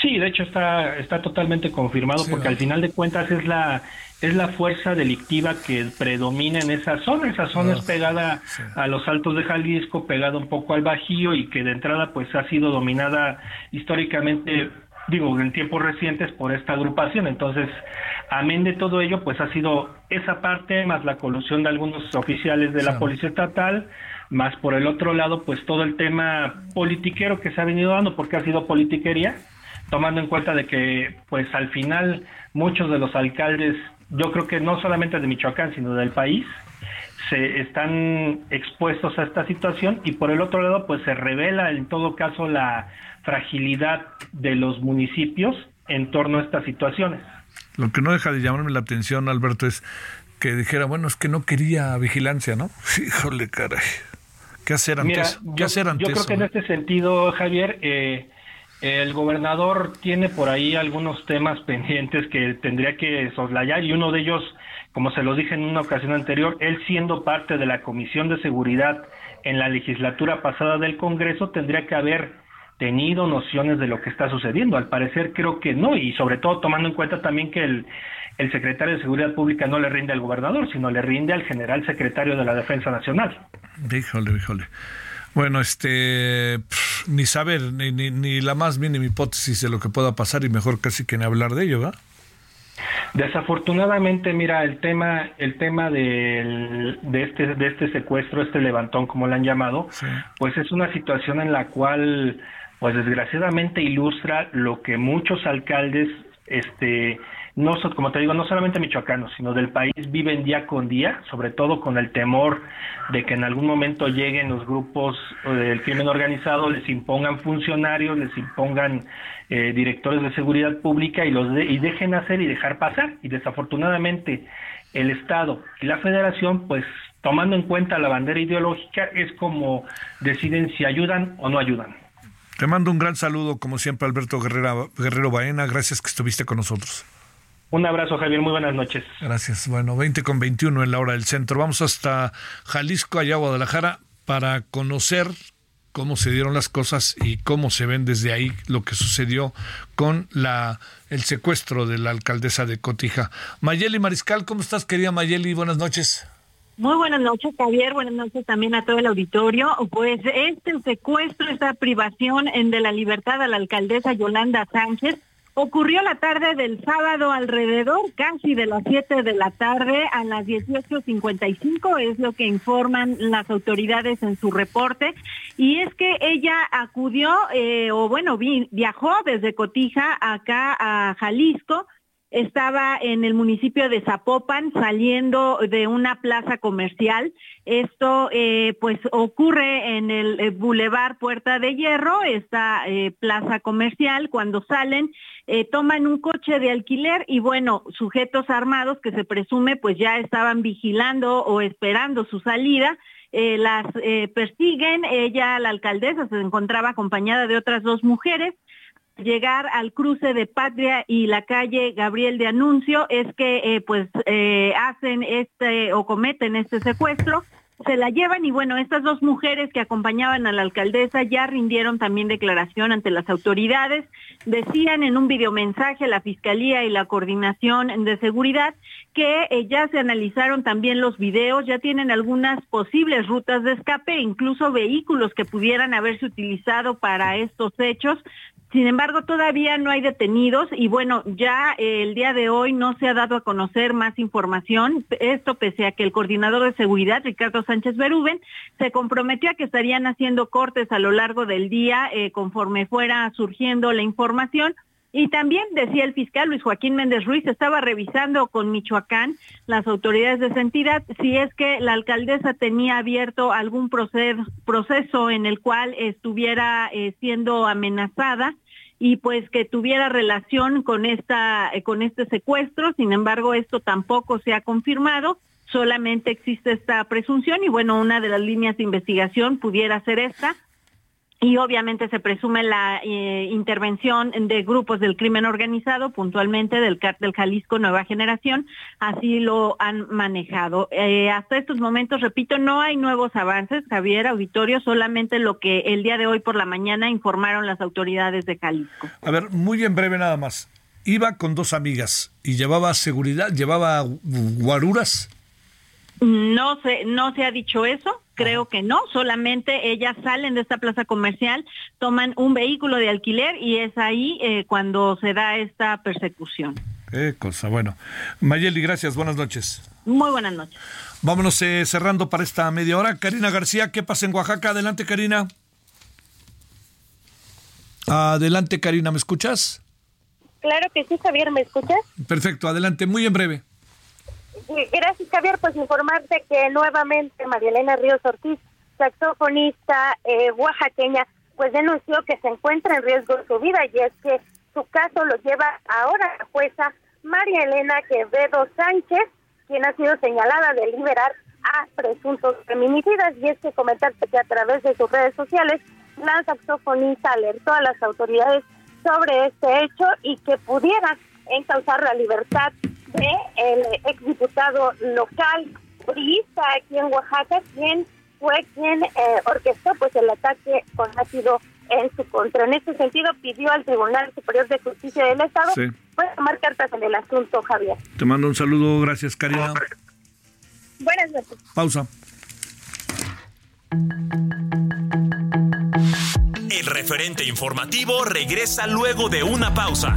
Sí, de hecho está, está totalmente confirmado porque al final de cuentas es la, es la fuerza delictiva que predomina en esa zona. Esa zona es pegada a los altos de Jalisco, pegada un poco al Bajío y que de entrada pues ha sido dominada históricamente, digo, en tiempos recientes por esta agrupación. Entonces, amén de todo ello, pues ha sido esa parte más la colusión de algunos oficiales de la Policía Estatal, más por el otro lado, pues todo el tema politiquero que se ha venido dando, porque ha sido politiquería tomando en cuenta de que pues al final muchos de los alcaldes, yo creo que no solamente de Michoacán, sino del país, se están expuestos a esta situación y por el otro lado pues se revela en todo caso la fragilidad de los municipios en torno a estas situaciones. Lo que no deja de llamarme la atención, Alberto, es que dijera, bueno, es que no quería vigilancia, ¿no? Híjole, caray. ¿Qué hacer antes? ¿Qué yo, hacer yo creo que en este sentido, Javier, eh, el gobernador tiene por ahí algunos temas pendientes que tendría que soslayar y uno de ellos, como se lo dije en una ocasión anterior, él siendo parte de la Comisión de Seguridad en la legislatura pasada del Congreso, tendría que haber tenido nociones de lo que está sucediendo. Al parecer creo que no, y sobre todo tomando en cuenta también que el, secretario de Seguridad Pública no le rinde al gobernador, sino le rinde al general secretario de la Defensa Nacional. Híjole, híjole. Bueno, este, ni saber, ni, ni, ni, la más mínima hipótesis de lo que pueda pasar y mejor casi que ni hablar de ello, ¿va? Desafortunadamente, mira, el tema, el tema del, de este, de este secuestro, este levantón, como lo han llamado, sí. pues es una situación en la cual, pues desgraciadamente ilustra lo que muchos alcaldes, este, no como te digo, no solamente michoacanos, sino del país viven día con día, sobre todo con el temor de que en algún momento lleguen los grupos del crimen organizado, les impongan funcionarios, les impongan eh, directores de seguridad pública y los de, y dejen hacer y dejar pasar. Y desafortunadamente el Estado y la Federación, pues tomando en cuenta la bandera ideológica, es como deciden si ayudan o no ayudan. Te mando un gran saludo, como siempre, Alberto Guerrero, Guerrero Baena. Gracias que estuviste con nosotros. Un abrazo, Javier. Muy buenas noches. Gracias. Bueno, 20 con 21 en la hora del centro. Vamos hasta Jalisco, allá a Guadalajara, para conocer cómo se dieron las cosas y cómo se ven desde ahí lo que sucedió con la el secuestro de la alcaldesa de Cotija. Mayeli Mariscal, ¿cómo estás, querida Mayeli? Buenas noches. Muy buenas noches, Javier. Buenas noches también a todo el auditorio. Pues este secuestro, esta privación de la libertad a la alcaldesa Yolanda Sánchez Ocurrió la tarde del sábado alrededor, casi de las 7 de la tarde a las 18.55, es lo que informan las autoridades en su reporte. Y es que ella acudió, eh, o bueno, vi, viajó desde Cotija acá a Jalisco, estaba en el municipio de Zapopan saliendo de una plaza comercial. Esto eh, pues ocurre en el eh, Boulevard Puerta de Hierro, esta eh, plaza comercial. Cuando salen, toman un coche de alquiler y bueno, sujetos armados que se presume pues ya estaban vigilando o esperando su salida. Las persiguen, ella, la alcaldesa, se encontraba acompañada de otras dos mujeres, llegar al cruce de Patria y la calle Gabriel de Anuncio es que eh, pues eh, hacen este o cometen este secuestro se la llevan y bueno, estas dos mujeres que acompañaban a la alcaldesa ya rindieron también declaración ante las autoridades. Decían en un videomensaje la Fiscalía y la Coordinación de Seguridad que eh, ya se analizaron también los videos, ya tienen algunas posibles rutas de escape, incluso vehículos que pudieran haberse utilizado para estos hechos. Sin embargo, todavía no hay detenidos y bueno, ya eh, el día de hoy no se ha dado a conocer más información. Esto pese a que el coordinador de seguridad, Ricardo Sánchez Berúben, se comprometió a que estarían haciendo cortes a lo largo del día eh, conforme fuera surgiendo la información. Y también decía el fiscal Luis Joaquín Méndez Ruiz, estaba revisando con Michoacán las autoridades de esa si es que la alcaldesa tenía abierto algún proceso, proceso en el cual estuviera eh, siendo amenazada y pues que tuviera relación con esta con este secuestro. Sin embargo, esto tampoco se ha confirmado. solamente existe esta presunción y bueno, una de las líneas de investigación pudiera ser esta y obviamente se presume la eh, intervención de grupos del crimen organizado, puntualmente del cártel Jalisco Nueva Generación, así lo han manejado. Eh, hasta estos momentos, repito, no hay nuevos avances, Javier Auditorio, solamente lo que el día de hoy por la mañana informaron las autoridades de Jalisco. A ver, muy en breve nada más. Iba con dos amigas y llevaba seguridad, llevaba guaruras. No se, no se ha dicho eso, creo que no, solamente ellas salen de esta plaza comercial, toman un vehículo de alquiler y es ahí eh, cuando se da esta persecución. Qué cosa, bueno. Mayeli, gracias, buenas noches. Muy buenas noches. Vámonos eh, cerrando para esta media hora. Karina García, ¿qué pasa en Oaxaca? Adelante, Karina. Adelante, Karina, ¿me escuchas? Claro que sí, Javier, ¿me escuchas? Perfecto, adelante, muy en breve. Gracias, Javier. Pues informarte que nuevamente María Elena Ríos Ortiz, saxofonista eh, oaxaqueña, pues denunció que se encuentra en riesgo su vida y es que su caso lo lleva ahora la jueza María Elena Quevedo Sánchez, quien ha sido señalada de liberar a presuntos feminicidas. Y es que comentarte que a través de sus redes sociales, la saxofonista alertó a las autoridades sobre este hecho y que pudiera encauzar la libertad de el exdiputado local priista aquí en Oaxaca, quien fue quien eh, orquestó pues el ataque con ácido en su contra. En este sentido, pidió al Tribunal Superior de Justicia del Estado pues, tomar cartas en el asunto, Javier. Te mando un saludo, gracias, Karina. Buenas noches. Pausa. El referente informativo regresa luego de una pausa.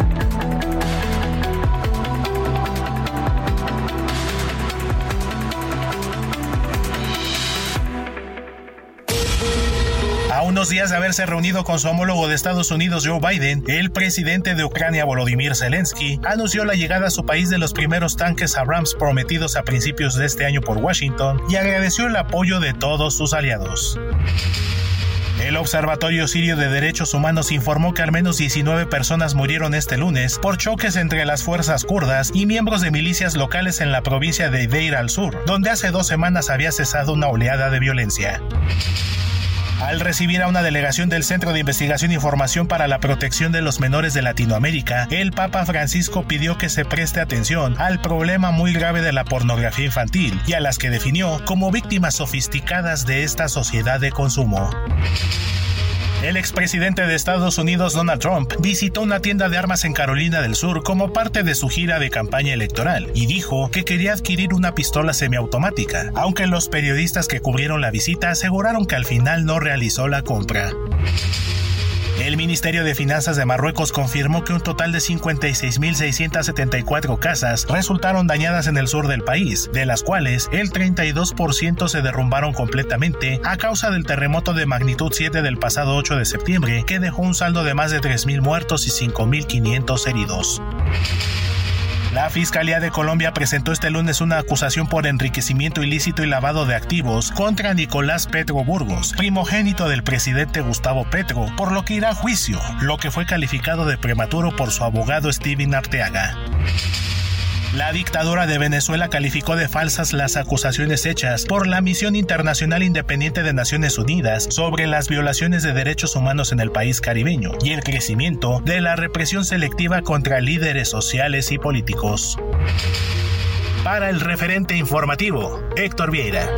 Unos días de haberse reunido con su homólogo de Estados Unidos Joe Biden, el presidente de Ucrania Volodymyr Zelensky anunció la llegada a su país de los primeros tanques Abrams prometidos a principios de este año por Washington y agradeció el apoyo de todos sus aliados. El Observatorio Sirio de Derechos Humanos informó que al menos 19 personas murieron este lunes por choques entre las fuerzas kurdas y miembros de milicias locales en la provincia de Deir al-Sur, donde hace dos semanas había cesado una oleada de violencia. Al recibir a una delegación del Centro de Investigación e Información para la Protección de los Menores de Latinoamérica, el Papa Francisco pidió que se preste atención al problema muy grave de la pornografía infantil y a las que definió como víctimas sofisticadas de esta sociedad de consumo. El expresidente de Estados Unidos Donald Trump visitó una tienda de armas en Carolina del Sur como parte de su gira de campaña electoral y dijo que quería adquirir una pistola semiautomática, aunque los periodistas que cubrieron la visita aseguraron que al final no realizó la compra. El Ministerio de Finanzas de Marruecos confirmó que un total de 56.674 casas resultaron dañadas en el sur del país, de las cuales el 32% se derrumbaron completamente a causa del terremoto de magnitud 7 del pasado 8 de septiembre, que dejó un saldo de más de 3.000 muertos y 5.500 heridos. La Fiscalía de Colombia presentó este lunes una acusación por enriquecimiento ilícito y lavado de activos contra Nicolás Petro Burgos, primogénito del presidente Gustavo Petro, por lo que irá a juicio, lo que fue calificado de prematuro por su abogado Steven Arteaga. La dictadura de Venezuela calificó de falsas las acusaciones hechas por la Misión Internacional Independiente de Naciones Unidas sobre las violaciones de derechos humanos en el país caribeño y el crecimiento de la represión selectiva contra líderes sociales y políticos. Para el referente informativo, Héctor Vieira.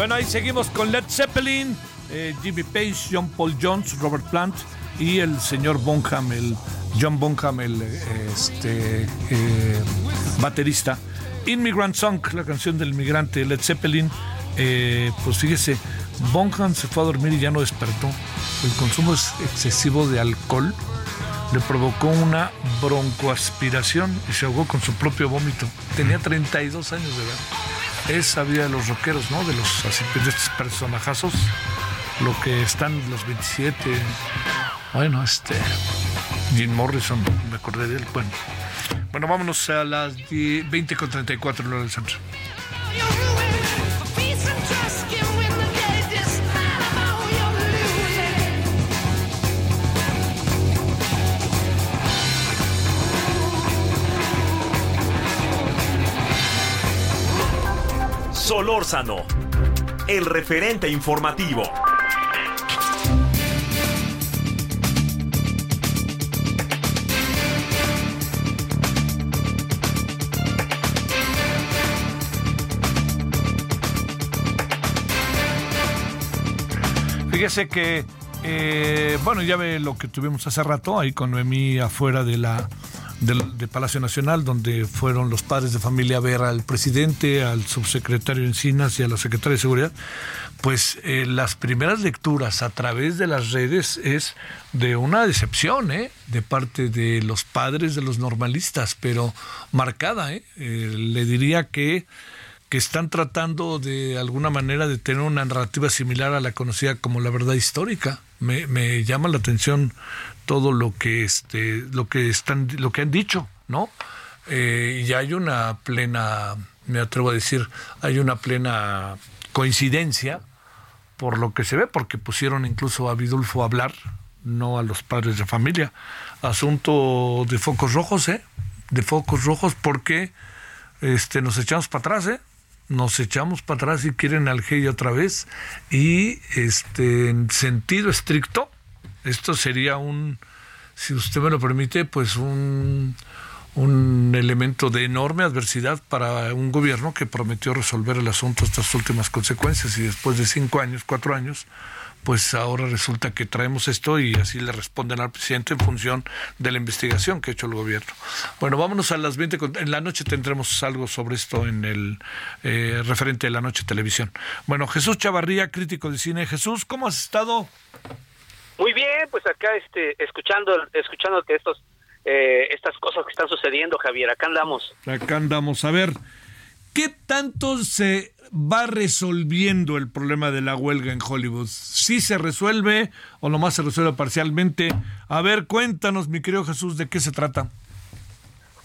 Bueno, ahí seguimos con Led Zeppelin, eh, Jimmy Page, John Paul Jones, Robert Plant y el señor Bonham, el John Bonham, el eh, este, eh, baterista. Immigrant Song, la canción del migrante Led Zeppelin. Eh, pues fíjese, Bonham se fue a dormir y ya no despertó. El consumo es excesivo de alcohol le provocó una broncoaspiración y se ahogó con su propio vómito. Tenía 32 años de edad. Es sabía de los rockeros, ¿no? De los así, de personajazos. Lo que están los 27. Bueno, este. Jim Morrison, me acordé de él. Bueno, bueno vámonos a las 10, 20 con 34 en del centro. Solórzano, el referente informativo. Fíjese que, eh, bueno, ya ve lo que tuvimos hace rato ahí con Noemí afuera de la del, de Palacio Nacional, donde fueron los padres de familia a ver al presidente, al subsecretario Encinas y a la secretaria de Seguridad, pues eh, las primeras lecturas a través de las redes es de una decepción, ¿eh? De parte de los padres de los normalistas, pero marcada, ¿eh? eh le diría que que están tratando de alguna manera de tener una narrativa similar a la conocida como la verdad histórica. Me, me llama la atención todo lo que este lo que están lo que han dicho no eh, y hay una plena me atrevo a decir hay una plena coincidencia por lo que se ve porque pusieron incluso a Vidulfo a hablar no a los padres de familia. Asunto de focos rojos eh de focos rojos porque este nos echamos para atrás eh nos echamos para atrás y quieren al GEI otra vez y este en sentido estricto esto sería un, si usted me lo permite, pues un, un elemento de enorme adversidad para un gobierno que prometió resolver el asunto estas últimas consecuencias y después de cinco años, cuatro años, pues ahora resulta que traemos esto y así le responden al presidente en función de la investigación que ha hecho el gobierno. Bueno, vámonos a las 20. En la noche tendremos algo sobre esto en el eh, referente de la noche televisión. Bueno, Jesús Chavarría, crítico de cine. Jesús, ¿cómo has estado? Muy bien, pues acá este, escuchando, escuchándote estos, eh, estas cosas que están sucediendo, Javier. Acá andamos. Acá andamos. A ver, ¿qué tanto se va resolviendo el problema de la huelga en Hollywood? ¿Sí se resuelve o nomás se resuelve parcialmente? A ver, cuéntanos, mi querido Jesús, ¿de qué se trata?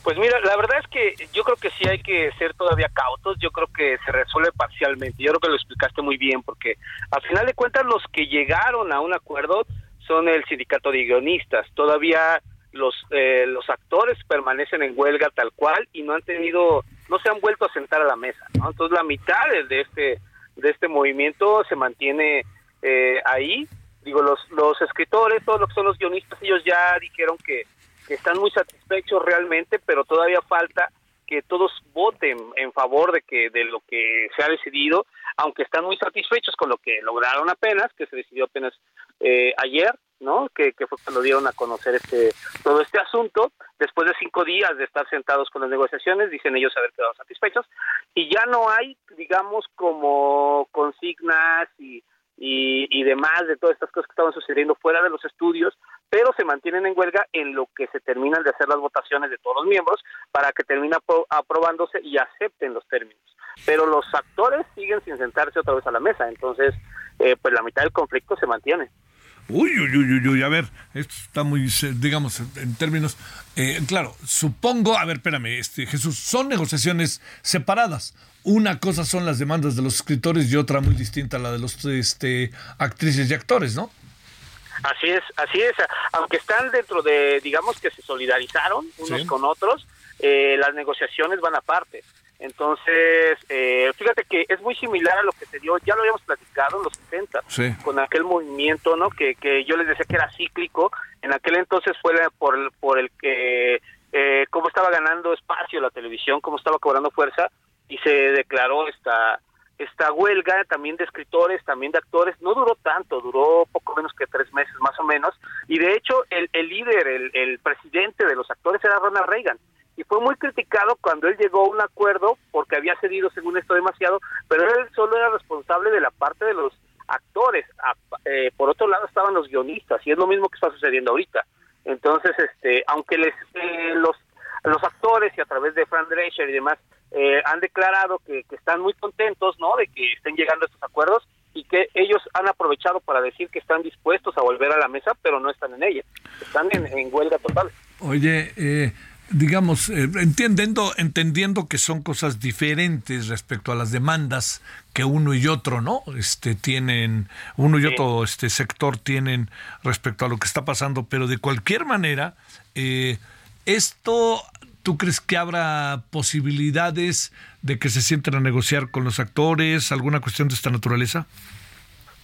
Pues mira, la verdad es que yo creo que sí hay que ser todavía cautos, yo creo que se resuelve parcialmente, yo creo que lo explicaste muy bien, porque al final de cuentas los que llegaron a un acuerdo son el sindicato de guionistas. Todavía los eh, los actores permanecen en huelga tal cual y no han tenido no se han vuelto a sentar a la mesa ¿no? entonces la mitad de este de este movimiento se mantiene eh, ahí digo los los escritores todos los que son los guionistas ellos ya dijeron que, que están muy satisfechos realmente pero todavía falta que todos voten en favor de que de lo que se ha decidido aunque están muy satisfechos con lo que lograron apenas, que se decidió apenas eh, ayer, ¿no? Que, que, fue cuando dieron a conocer este todo este asunto. Después de cinco días de estar sentados con las negociaciones, dicen ellos haber quedado satisfechos y ya no hay, digamos, como consignas y y, y demás de todas estas cosas que estaban sucediendo fuera de los estudios, pero se mantienen en huelga en lo que se terminan de hacer las votaciones de todos los miembros para que termine aprobándose y acepten los términos. Pero los actores siguen sin sentarse otra vez a la mesa, entonces eh, pues la mitad del conflicto se mantiene. Uy, uy, uy, uy, a ver, esto está muy, digamos, en términos, eh, claro, supongo, a ver, espérame, este, Jesús, son negociaciones separadas. Una cosa son las demandas de los escritores y otra muy distinta a la de los este, actrices y actores, ¿no? Así es, así es. Aunque están dentro de, digamos que se solidarizaron unos con otros, eh, las negociaciones van aparte. Entonces, eh, fíjate que es muy similar a lo que se dio, ya lo habíamos platicado en los 70, con aquel movimiento, ¿no? Que, que yo les decía que era cíclico, en aquel entonces fue por, por el que, eh, cómo estaba ganando espacio la televisión, cómo estaba cobrando fuerza, y se declaró esta esta huelga también de escritores, también de actores, no duró tanto, duró poco menos que tres meses más o menos, y de hecho el, el líder, el, el presidente de los actores era Ronald Reagan, y fue muy criticado cuando él llegó a un acuerdo porque había cedido según esto demasiado, pero él solo era responsable de la parte de los actores, A- eh, por otro lado estaban los guionistas, y es lo mismo que está sucediendo ahorita. Entonces, este, aunque les eh, los los actores y a través de Fran Drescher y demás eh, han declarado que, que están muy contentos, ¿no? De que estén llegando a estos acuerdos y que ellos han aprovechado para decir que están dispuestos a volver a la mesa, pero no están en ella. Están en, en huelga total. Oye, eh, digamos, eh, entendiendo, entendiendo que son cosas diferentes respecto a las demandas que uno y otro, ¿no? Este tienen, uno y otro este sector tienen respecto a lo que está pasando, pero de cualquier manera, eh, esto, ¿tú crees que habrá posibilidades de que se sienten a negociar con los actores, alguna cuestión de esta naturaleza?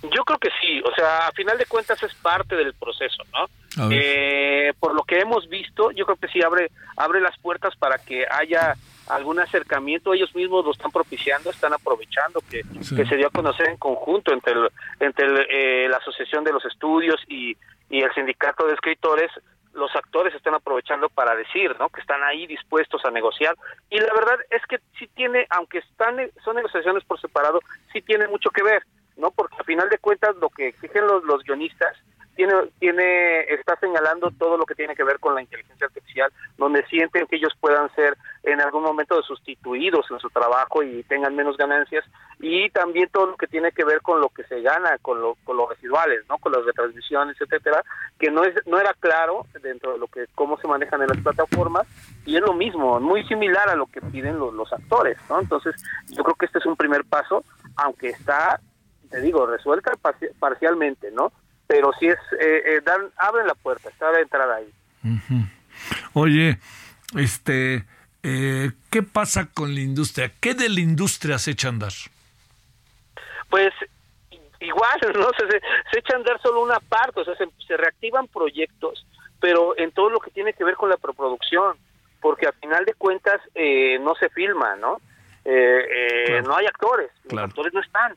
Yo creo que sí, o sea, a final de cuentas es parte del proceso, ¿no? Eh, por lo que hemos visto, yo creo que sí abre abre las puertas para que haya algún acercamiento. Ellos mismos lo están propiciando, están aprovechando que, Sí. que se dio a conocer en conjunto entre el- entre el, eh, la Asociación de los Estudios y, y el Sindicato de Escritores. Los actores están aprovechando para decir, ¿no? Que están ahí dispuestos a negociar. Y la verdad es que sí tiene, aunque están son negociaciones por separado, sí tiene mucho que ver. ¿No? Porque a final de cuentas lo que exigen los, los guionistas tiene, tiene, está señalando todo lo que tiene que ver con la inteligencia artificial, donde sienten que ellos puedan ser en algún momento sustituidos en su trabajo y tengan menos ganancias, y también todo lo que tiene que ver con lo que se gana, con, lo, con los residuales, ¿no? Con las retransmisiones, etcétera, que no es, no era claro dentro de lo que, cómo se manejan en las plataformas, y es lo mismo, muy similar a lo que piden los, los actores, ¿no? Entonces, yo creo que este es un primer paso, aunque está te digo, resuelta parci- parcialmente, ¿no? Pero sí es, eh, eh, dan, abren la puerta, está de entrada ahí. Oye, este, eh, ¿qué pasa con la industria? ¿Qué de la industria se echa a andar? Pues igual, ¿no? Se, se, se echa a andar solo una parte, o sea, se, se reactivan proyectos, pero en todo lo que tiene que ver con la preproducción, porque a final de cuentas eh, no se filma, ¿no? Eh, eh, Claro. No hay actores, los actores no están.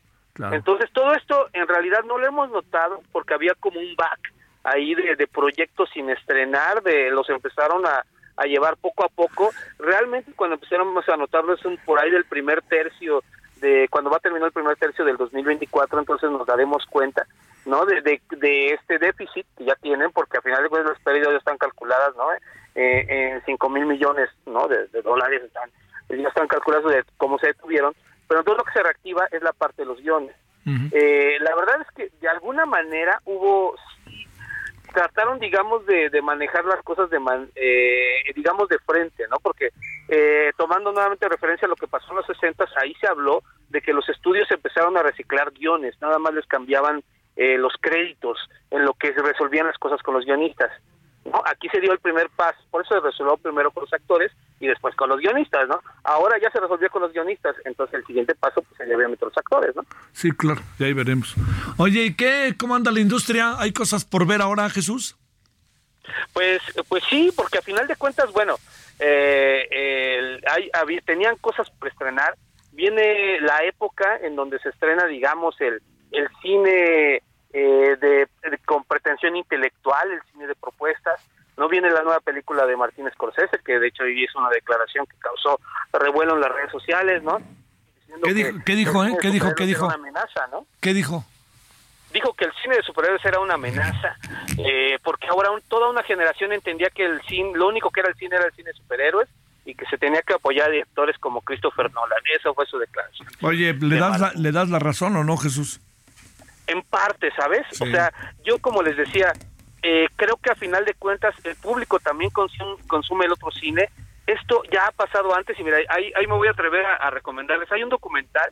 Entonces todo esto en realidad no lo hemos notado porque había como un back ahí de, de proyectos sin estrenar, de los empezaron a, llevar poco a poco. Realmente cuando empezamos a notarlo es un, por ahí del primer tercio de cuando va a terminar el primer tercio del 2024, entonces nos daremos cuenta, ¿no? De, de, este déficit que ya tienen, porque al final de cuentas las pérdidas ya están calculadas, ¿no? Eh, en 5 mil millones, ¿no? De, dólares están, ya están calculados de cómo se detuvieron, pero todo lo que se reactiva es la parte de los guiones. Eh, la verdad es que de alguna manera hubo, trataron, digamos, de, de manejar las cosas de, man- eh, digamos, de frente, ¿no? Porque eh, tomando nuevamente referencia a lo que pasó en los 60, ahí se habló de que los estudios empezaron a reciclar guiones, nada más les cambiaban eh, los créditos en lo que se resolvían las cosas con los guionistas. ¿No? Aquí se dio el primer paso, por eso se resolvió primero con los actores y después con los guionistas, ¿no? Ahora ya se resolvió con los guionistas, entonces el siguiente paso pues sería obviamente los actores, ¿no? Sí, claro, ya ahí veremos. Oye, ¿y qué? ¿Cómo anda la industria? ¿Hay cosas por ver ahora, Jesús? Pues, pues sí, porque a final de cuentas, bueno, eh, el- hay, había- tenían cosas por estrenar. Viene la época en donde se estrena, digamos, el, el cine eh, de, de- con pretensión intelectual, el cine de propuestas. No viene la nueva película de Martín Scorsese, que de hecho hoy hizo una declaración que causó revuelo en las redes sociales, ¿no? ¿Qué que dijo- qué dijo, eh? ¿Qué dijo, qué dijo? Una amenaza, ¿no? ¿Qué dijo? dijo que el cine de superhéroes era una amenaza, eh, porque ahora un- toda una generación entendía que el cine, lo único que era el cine era el cine de superhéroes y que se tenía que apoyar a directores como Christopher Nolan. Esa fue su declaración. Oye, ¿le das, la, ¿le das la razón o no, Jesús? En parte, ¿sabes? O sea, yo como les decía, eh, creo que a final de cuentas el público también consume, consume el otro cine. Esto ya ha pasado antes y mira, ahí, ahí me voy a atrever a, a recomendarles. Hay un documental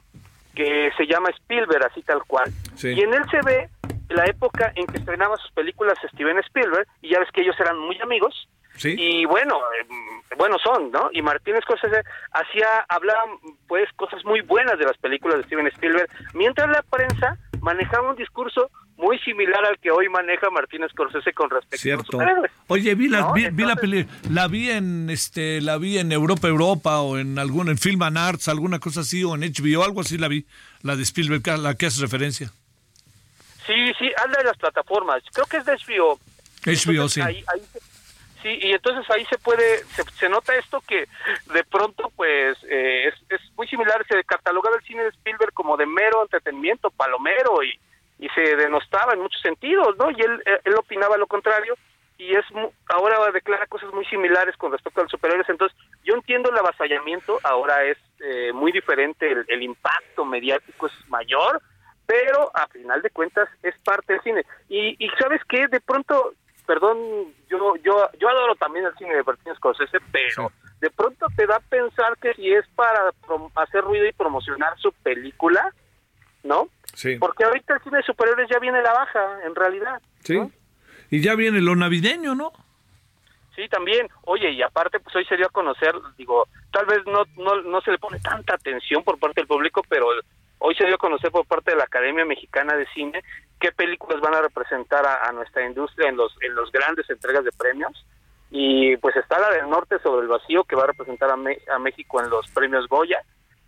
que se llama Spielberg, así tal cual. Sí. Y en él se ve la época en que estrenaba sus películas Steven Spielberg, y ya ves que ellos eran muy amigos, Sí. Y bueno, eh, buenos son, ¿no? Y Martín Scorsese hacía, hablaba pues cosas muy buenas de las películas de Steven Spielberg, mientras la prensa manejaba un discurso muy similar al que hoy maneja Martín Scorsese con respecto a los Cierto. Oye, vi la, ¿No? vi, vi la Entonces- peli, la vi en este, la vi en Europa Europa o en algún en Film and Arts, alguna cosa así o en HBO, algo así la vi, la de Spielberg, a la que hace referencia. Sí, sí, habla de las plataformas. Creo que es de HBO. HBO, sí. Ahí, ahí se- sí, y entonces ahí se puede, se, nota esto que de pronto pues eh, es, muy similar, se catalogaba el cine de Spielberg como de mero entretenimiento, palomero y, y se denostaba en muchos sentidos, ¿no? Y él, eh, él opinaba lo contrario y es ahora declara cosas muy similares con respecto a los superhéroes, entonces yo entiendo el avasallamiento, ahora es eh, muy diferente, el, impacto mediático es mayor, pero a final de cuentas es parte del cine. Y, y sabes qué, de pronto, perdón, yo yo yo adoro también el cine de Martin Scorsese, pero de pronto te da a pensar que si es para hacer ruido y promocionar su película, ¿no? Sí. Porque ahorita el cine de superhéroes ya viene la baja, en realidad. Sí. Y ya viene lo navideño, ¿no? Sí, también. Oye, y aparte, pues hoy se dio a conocer, digo, tal vez no, no, no se le pone tanta atención por parte del público, pero hoy se dio a conocer por parte de la Academia Mexicana de Cine qué películas van a representar a, nuestra industria en los, en los grandes entregas de premios. Y pues está la del norte sobre el vacío que va a representar a, Me- a México en los premios Goya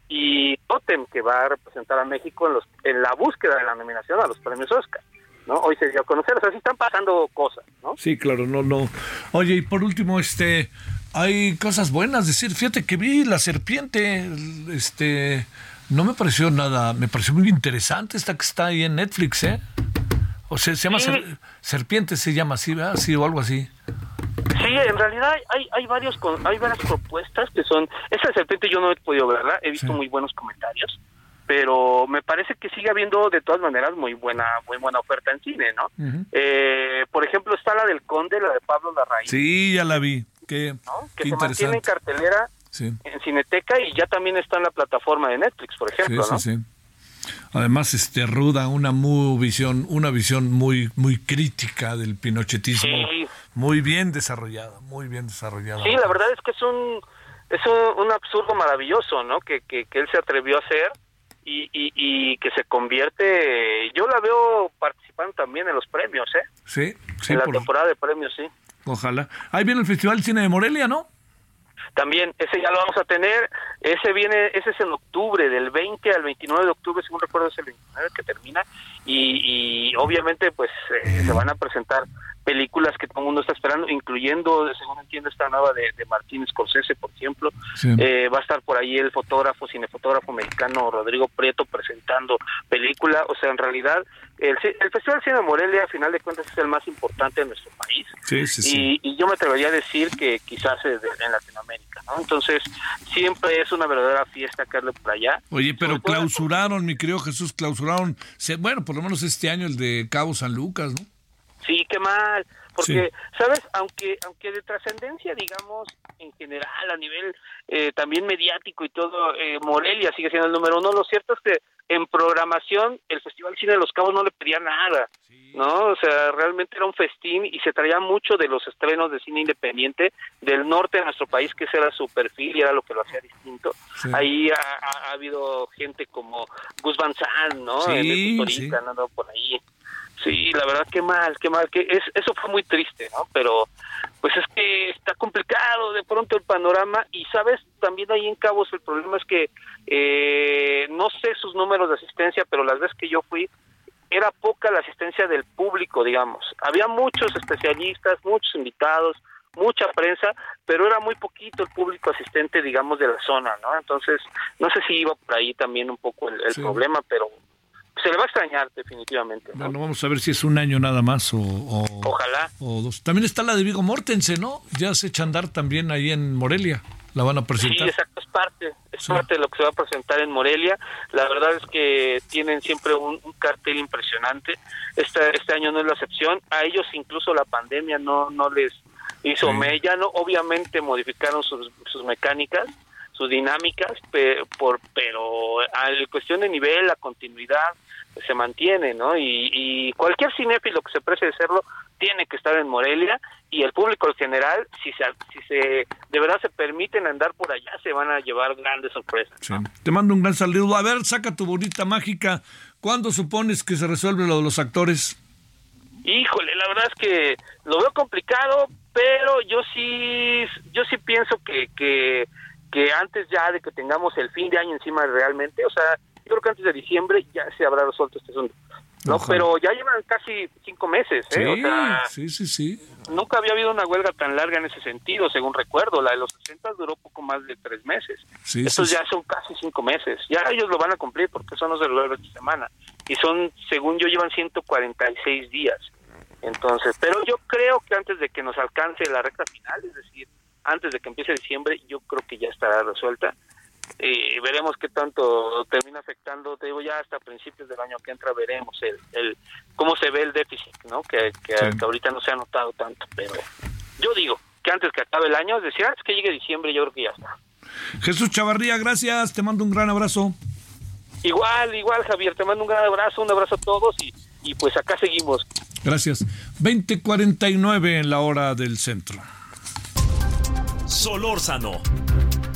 y Totem que va a representar a México en los en la búsqueda de la nominación a los premios Oscar. ¿no? Hoy se dio a conocer, o sea, sí están pasando cosas, ¿no? Sí, claro, no, no. Oye, y por último, este, hay cosas buenas, decir, fíjate que vi la serpiente, este, no me pareció nada, me pareció muy interesante esta que está ahí en Netflix, ¿eh? O sea, se llama Sí. Ser- Serpiente, se llama así, ¿verdad? Sí, o algo así. Sí, en realidad hay hay varios con- hay varias propuestas que son esa serpiente yo no he podido verla, he visto muy buenos comentarios, pero me parece que sigue habiendo de todas maneras muy buena muy buena oferta en cine, ¿no? Eh, por ejemplo está la del Conde, la de Pablo Larraín, Sí, ya la vi. Qué, que qué se mantiene en cartelera Sí, en Cineteca y ya también está en la plataforma de Netflix, por ejemplo, sí, ¿no? Además, este, ruda, una muy visión, una visión muy, muy crítica del pinochetismo, Sí. muy bien desarrollada, muy bien desarrollada. Sí, la verdad es que es un es un, un absurdo maravilloso, ¿no? Que, que, que él se atrevió a hacer y, y, y que se convierte. Yo la veo participando también en los premios, ¿eh? Sí, sí, en la por- temporada de premios, sí. ojalá. Ahí viene el Festival de Cine de Morelia, ¿no? También ese ya lo vamos a tener. Ese viene, ese es en octubre, del 20 al 29 de octubre, según recuerdo es el 29 que termina. Y, y obviamente, pues eh, se van a presentar películas que todo el mundo está esperando, incluyendo, según entiendo, esta nueva de, de Martín Scorsese, por ejemplo. Sí. Eh, va a estar por ahí el fotógrafo, cinefotógrafo mexicano Rodrigo Prieto presentando película. O sea, en realidad, el, el Festival Cine de Morelia, a final de cuentas, es el más importante de nuestro país. Sí, sí, sí. Y, y yo me atrevería a decir que quizás es de- en Latinoamérica, ¿no? Entonces, siempre es una verdadera fiesta que por allá. Oye, pero clausuraron, mi querido Jesús, clausuraron, se- bueno, por lo menos este año el de Cabo San Lucas, ¿no? Sí, qué mal. Porque, ¿sabes? Aunque aunque de trascendencia, digamos, en general, a nivel eh, también mediático y todo, eh, Morelia sigue siendo el número uno. Lo cierto es que en programación el Festival Cine de los Cabos no le pedía nada, ¿no? O sea, realmente era un festín y se traía mucho de los estrenos de cine independiente del norte de nuestro país, que ese era su perfil y era lo que lo hacía distinto. Sí. Ahí ha, ha- ha habido gente como Gus Van Sant, ¿no? Sí, En el Culturista, sí. ¿no? por ahí. Sí, la verdad qué mal, qué mal, que es, eso fue muy triste, ¿no? Pero pues es que está complicado de pronto el panorama y sabes, también ahí en Cabos el problema es que eh, no sé sus números de asistencia, pero las veces que yo fui era poca la asistencia del público, digamos. Había muchos especialistas, muchos invitados, mucha prensa, pero era muy poquito el público asistente, digamos, de la zona, ¿no? Entonces, no sé si iba por ahí también un poco el, el Sí. problema, pero se le va a extrañar definitivamente. ¿no? Bueno, vamos a ver si es un año nada más o, o, Ojalá. o dos. También está la de Vigo Mortensen, ¿no? Ya se echa a andar también ahí en Morelia. La van a Sí, presentar. exacto, es parte, es parte de lo que se va a presentar en Morelia. La verdad es que tienen siempre un, un cartel impresionante. Este, este año no es la excepción. A ellos incluso la pandemia no, no les hizo Sí. mella, ¿no? Obviamente modificaron sus, sus mecánicas, sus dinámicas, pe- por, pero al cuestión de nivel, la continuidad se mantiene, ¿no? Y, y cualquier cinéfilo que se precie de serlo tiene que estar en Morelia y el público en general, si se, si se de verdad se permiten andar por allá, se van a llevar grandes sorpresas. Sí. Te mando un gran saludo. A ver, saca tu bonita mágica. ¿Cuándo supones que se resuelve lo de los actores? Híjole, la verdad es que lo veo complicado, pero yo sí, yo sí pienso que, que, que antes ya de que tengamos el fin de año encima realmente, o sea, yo creo que antes de diciembre ya se habrá resuelto este asunto. No, Ojalá. pero ya llevan casi cinco meses, ¿eh? O sea, sí, sí, sí. nunca había habido una huelga tan larga en ese sentido, según recuerdo. La de los 60 duró poco más de tres meses. Sí, Estos sí, ya son casi cinco meses. Ya ellos lo van a cumplir porque eso no se lo esta semana. Y son, según yo, llevan 146 días. Entonces, pero yo creo que antes de que nos alcance la recta final, es decir, antes de que empiece diciembre, yo creo que ya estará resuelta. Eh, veremos qué tanto termina afectando, te digo, ya hasta principios del año que entra veremos el, el cómo se ve el déficit, ¿no? Que, que, Sí. que ahorita no se ha notado tanto, pero yo digo que antes que acabe el año, es decir, antes que llegue diciembre, yo creo que ya está. Jesús Chavarría, gracias. Te mando un gran abrazo. Igual, igual, Javier, te mando un gran abrazo, un abrazo a todos y, y pues acá seguimos. Gracias. 20:49 en la hora del centro. Solórzano,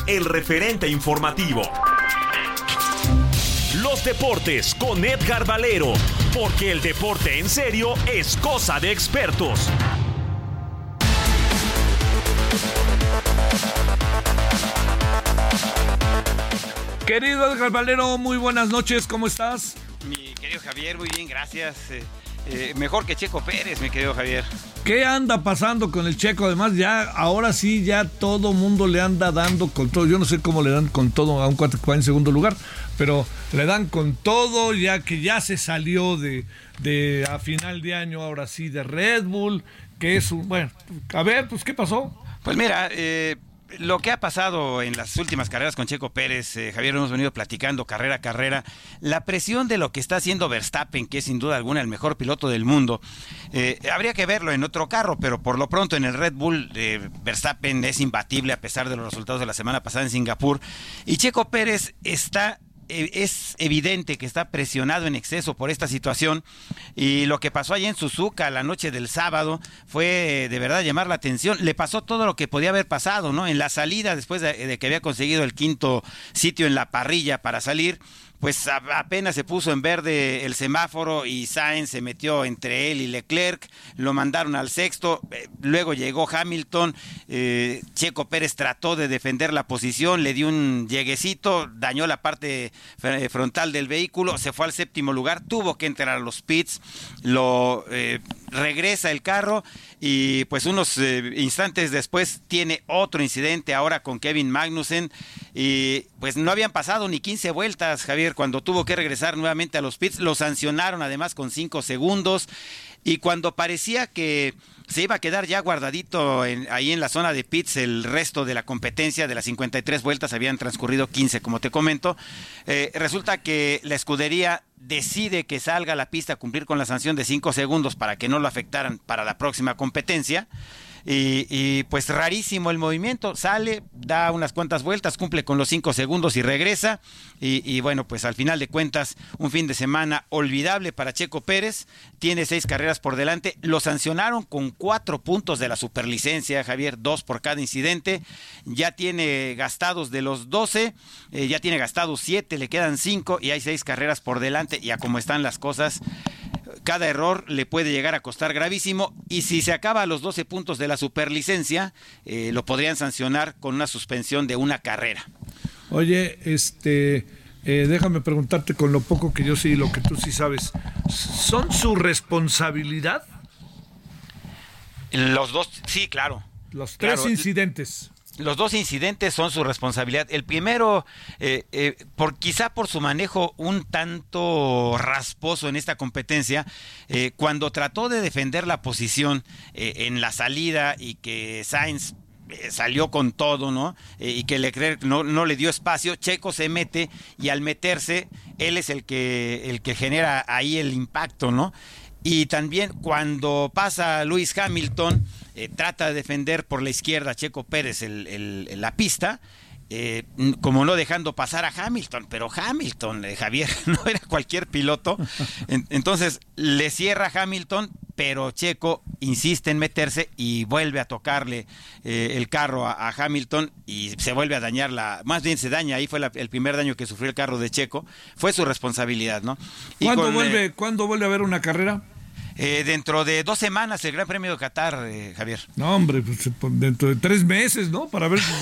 el referente informativo. Los deportes con Edgar Valero, porque el deporte en serio es cosa de expertos. Querido Edgar Valero, muy buenas noches, ¿cómo estás? Mi querido Javier, muy bien, gracias. Eh, mejor que Checo Pérez, mi querido Javier. ¿Qué anda pasando con el checo? Además, ya, ahora sí, ya todo mundo le anda dando con todo. Yo no sé cómo le dan con todo a un cuate que va en segundo lugar, pero le dan con todo, ya que ya se salió de, de a final de año, ahora sí, de Red Bull, que es un. Bueno, a ver, pues, ¿qué pasó? Pues mira, eh, lo que ha pasado en las últimas carreras con Checo Pérez, eh, Javier, hemos venido platicando carrera a carrera, la presión de lo que está haciendo Verstappen, que es sin duda alguna el mejor piloto del mundo, eh, habría que verlo en otro carro, pero por lo pronto en el Red Bull, eh, Verstappen es imbatible a pesar de los resultados de la semana pasada en Singapur, y Checo Pérez está es evidente que está presionado en exceso por esta situación y lo que pasó allí en Suzuka la noche del sábado fue eh, de verdad llamar la atención. Le pasó todo lo que podía haber pasado, ¿no? En la salida, después de, de que había conseguido el quinto sitio en la parrilla para salir, pues apenas se puso en verde el semáforo y Sainz se metió entre él y Leclerc, lo mandaron al sexto, eh, luego llegó Hamilton, eh, Checo Pérez trató de defender la posición, le dio un lleguecito, dañó la parte fr- frontal del vehículo, se fue al séptimo lugar, tuvo que entrar a los pits, lo eh, regresa el carro y pues unos eh, instantes después tiene otro incidente ahora con Kevin Magnussen. Y pues no habían pasado ni 15 vueltas Javier cuando tuvo que regresar nuevamente a los pits. Lo sancionaron además con 5 segundos. Y cuando parecía que se iba a quedar ya guardadito ahí en la zona de pits el resto de la competencia de las 53 vueltas habían transcurrido 15 como te comento Eh, resulta que la escudería decide que salga a la pista a cumplir con la sanción de 5 segundos para que no lo afectaran para la próxima competencia y, pues rarísimo el movimiento, sale, da unas cuantas vueltas, cumple con los cinco segundos y regresa. Y, y bueno, pues al final de cuentas, un fin de semana olvidable para Checo Pérez, tiene seis carreras por delante, lo sancionaron con cuatro puntos de la superlicencia, Javier, dos por cada incidente, ya tiene gastados de los 12, eh, ya tiene gastados siete, le quedan cinco y hay seis carreras por delante, y a como están las cosas, cada error le puede llegar a costar gravísimo y si se acaba a los 12 puntos de la superlicencia, eh, lo podrían sancionar con una suspensión de una carrera. Oye, este, eh, déjame preguntarte con lo poco que yo sí y lo que tú sí sabes, ¿son su responsabilidad Los dos, sí, claro. los tres Claro, incidentes? Los dos incidentes son su responsabilidad. El primero, eh, eh, por quizá por su manejo un tanto rasposo en esta competencia, eh, cuando trató de defender la posición eh, en la salida y que Sainz eh, salió con todo, ¿no? Eh, y que Leclerc no, no le dio espacio, Checo se mete y al meterse, él es el que, el que genera ahí el impacto, ¿no? Y también cuando pasa Luis Hamilton, eh, trata de defender por la izquierda a Checo Pérez el- el- la pista, eh, como no dejando pasar a Hamilton, pero Hamilton, eh, Javier, no era cualquier piloto. En- entonces le cierra Hamilton, pero Checo insiste en meterse y vuelve a tocarle eh, el carro a, a, Hamilton y se vuelve a dañar la, más bien se daña, ahí fue la, el primer daño que sufrió el carro de Checo, fue su responsabilidad, ¿no? Y ¿Cuándo, con, vuelve, eh, ¿Cuándo vuelve a haber una carrera? Eh, dentro de dos semanas el Gran Premio de Qatar, eh, Javier. No, hombre, pues, dentro de tres meses, ¿no? Para ver si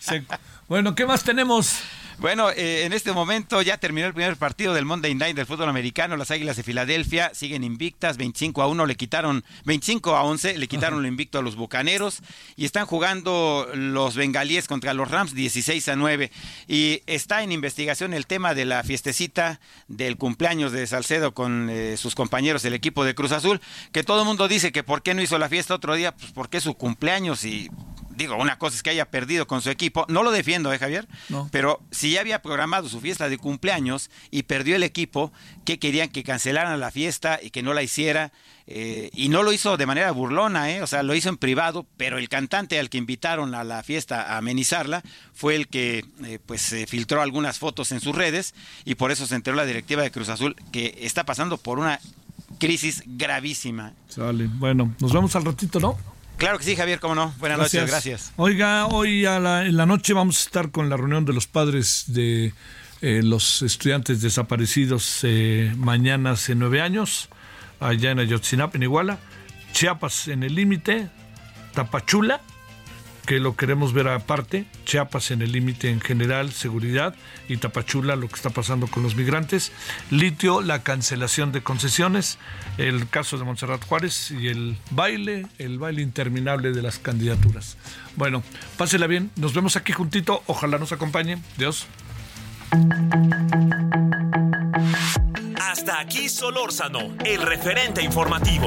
se... Bueno, ¿qué más tenemos? Bueno, eh, en este momento ya terminó el primer partido del Monday Night del fútbol americano. Las Águilas de Filadelfia siguen invictas, 25 a 1 le quitaron, 25 a 11 le quitaron lo invicto a los Bucaneros y están jugando los Bengalíes contra los Rams 16 a 9 y está en investigación el tema de la fiestecita del cumpleaños de Salcedo con eh, sus compañeros del equipo de Cruz Azul, que todo el mundo dice que por qué no hizo la fiesta otro día, pues porque es su cumpleaños y digo, una cosa es que haya perdido con su equipo, no lo defiendo, ¿eh, Javier? No. Pero si ya había programado su fiesta de cumpleaños y perdió el equipo, que querían que cancelaran la fiesta y que no la hiciera, eh, y no lo hizo de manera burlona, ¿eh? O sea, lo hizo en privado, pero el cantante al que invitaron a la fiesta a amenizarla fue el que, eh, pues, filtró algunas fotos en sus redes y por eso se enteró la directiva de Cruz Azul que está pasando por una crisis gravísima. Sale, bueno, nos vemos al ratito, ¿no? Claro que sí, Javier, cómo no. Buenas gracias. noches, gracias. Oiga, hoy a la, en la noche vamos a estar con la reunión de los padres de eh, los estudiantes desaparecidos eh, mañana hace nueve años, allá en Ayotzinapa, en Iguala, Chiapas en el límite, Tapachula que lo queremos ver aparte, Chiapas en el límite en general, seguridad, y Tapachula lo que está pasando con los migrantes, Litio la cancelación de concesiones, el caso de Montserrat Juárez y el baile, el baile interminable de las candidaturas. Bueno, pásela bien, nos vemos aquí juntito, ojalá nos acompañe, Dios. Hasta aquí Solórzano, el referente informativo.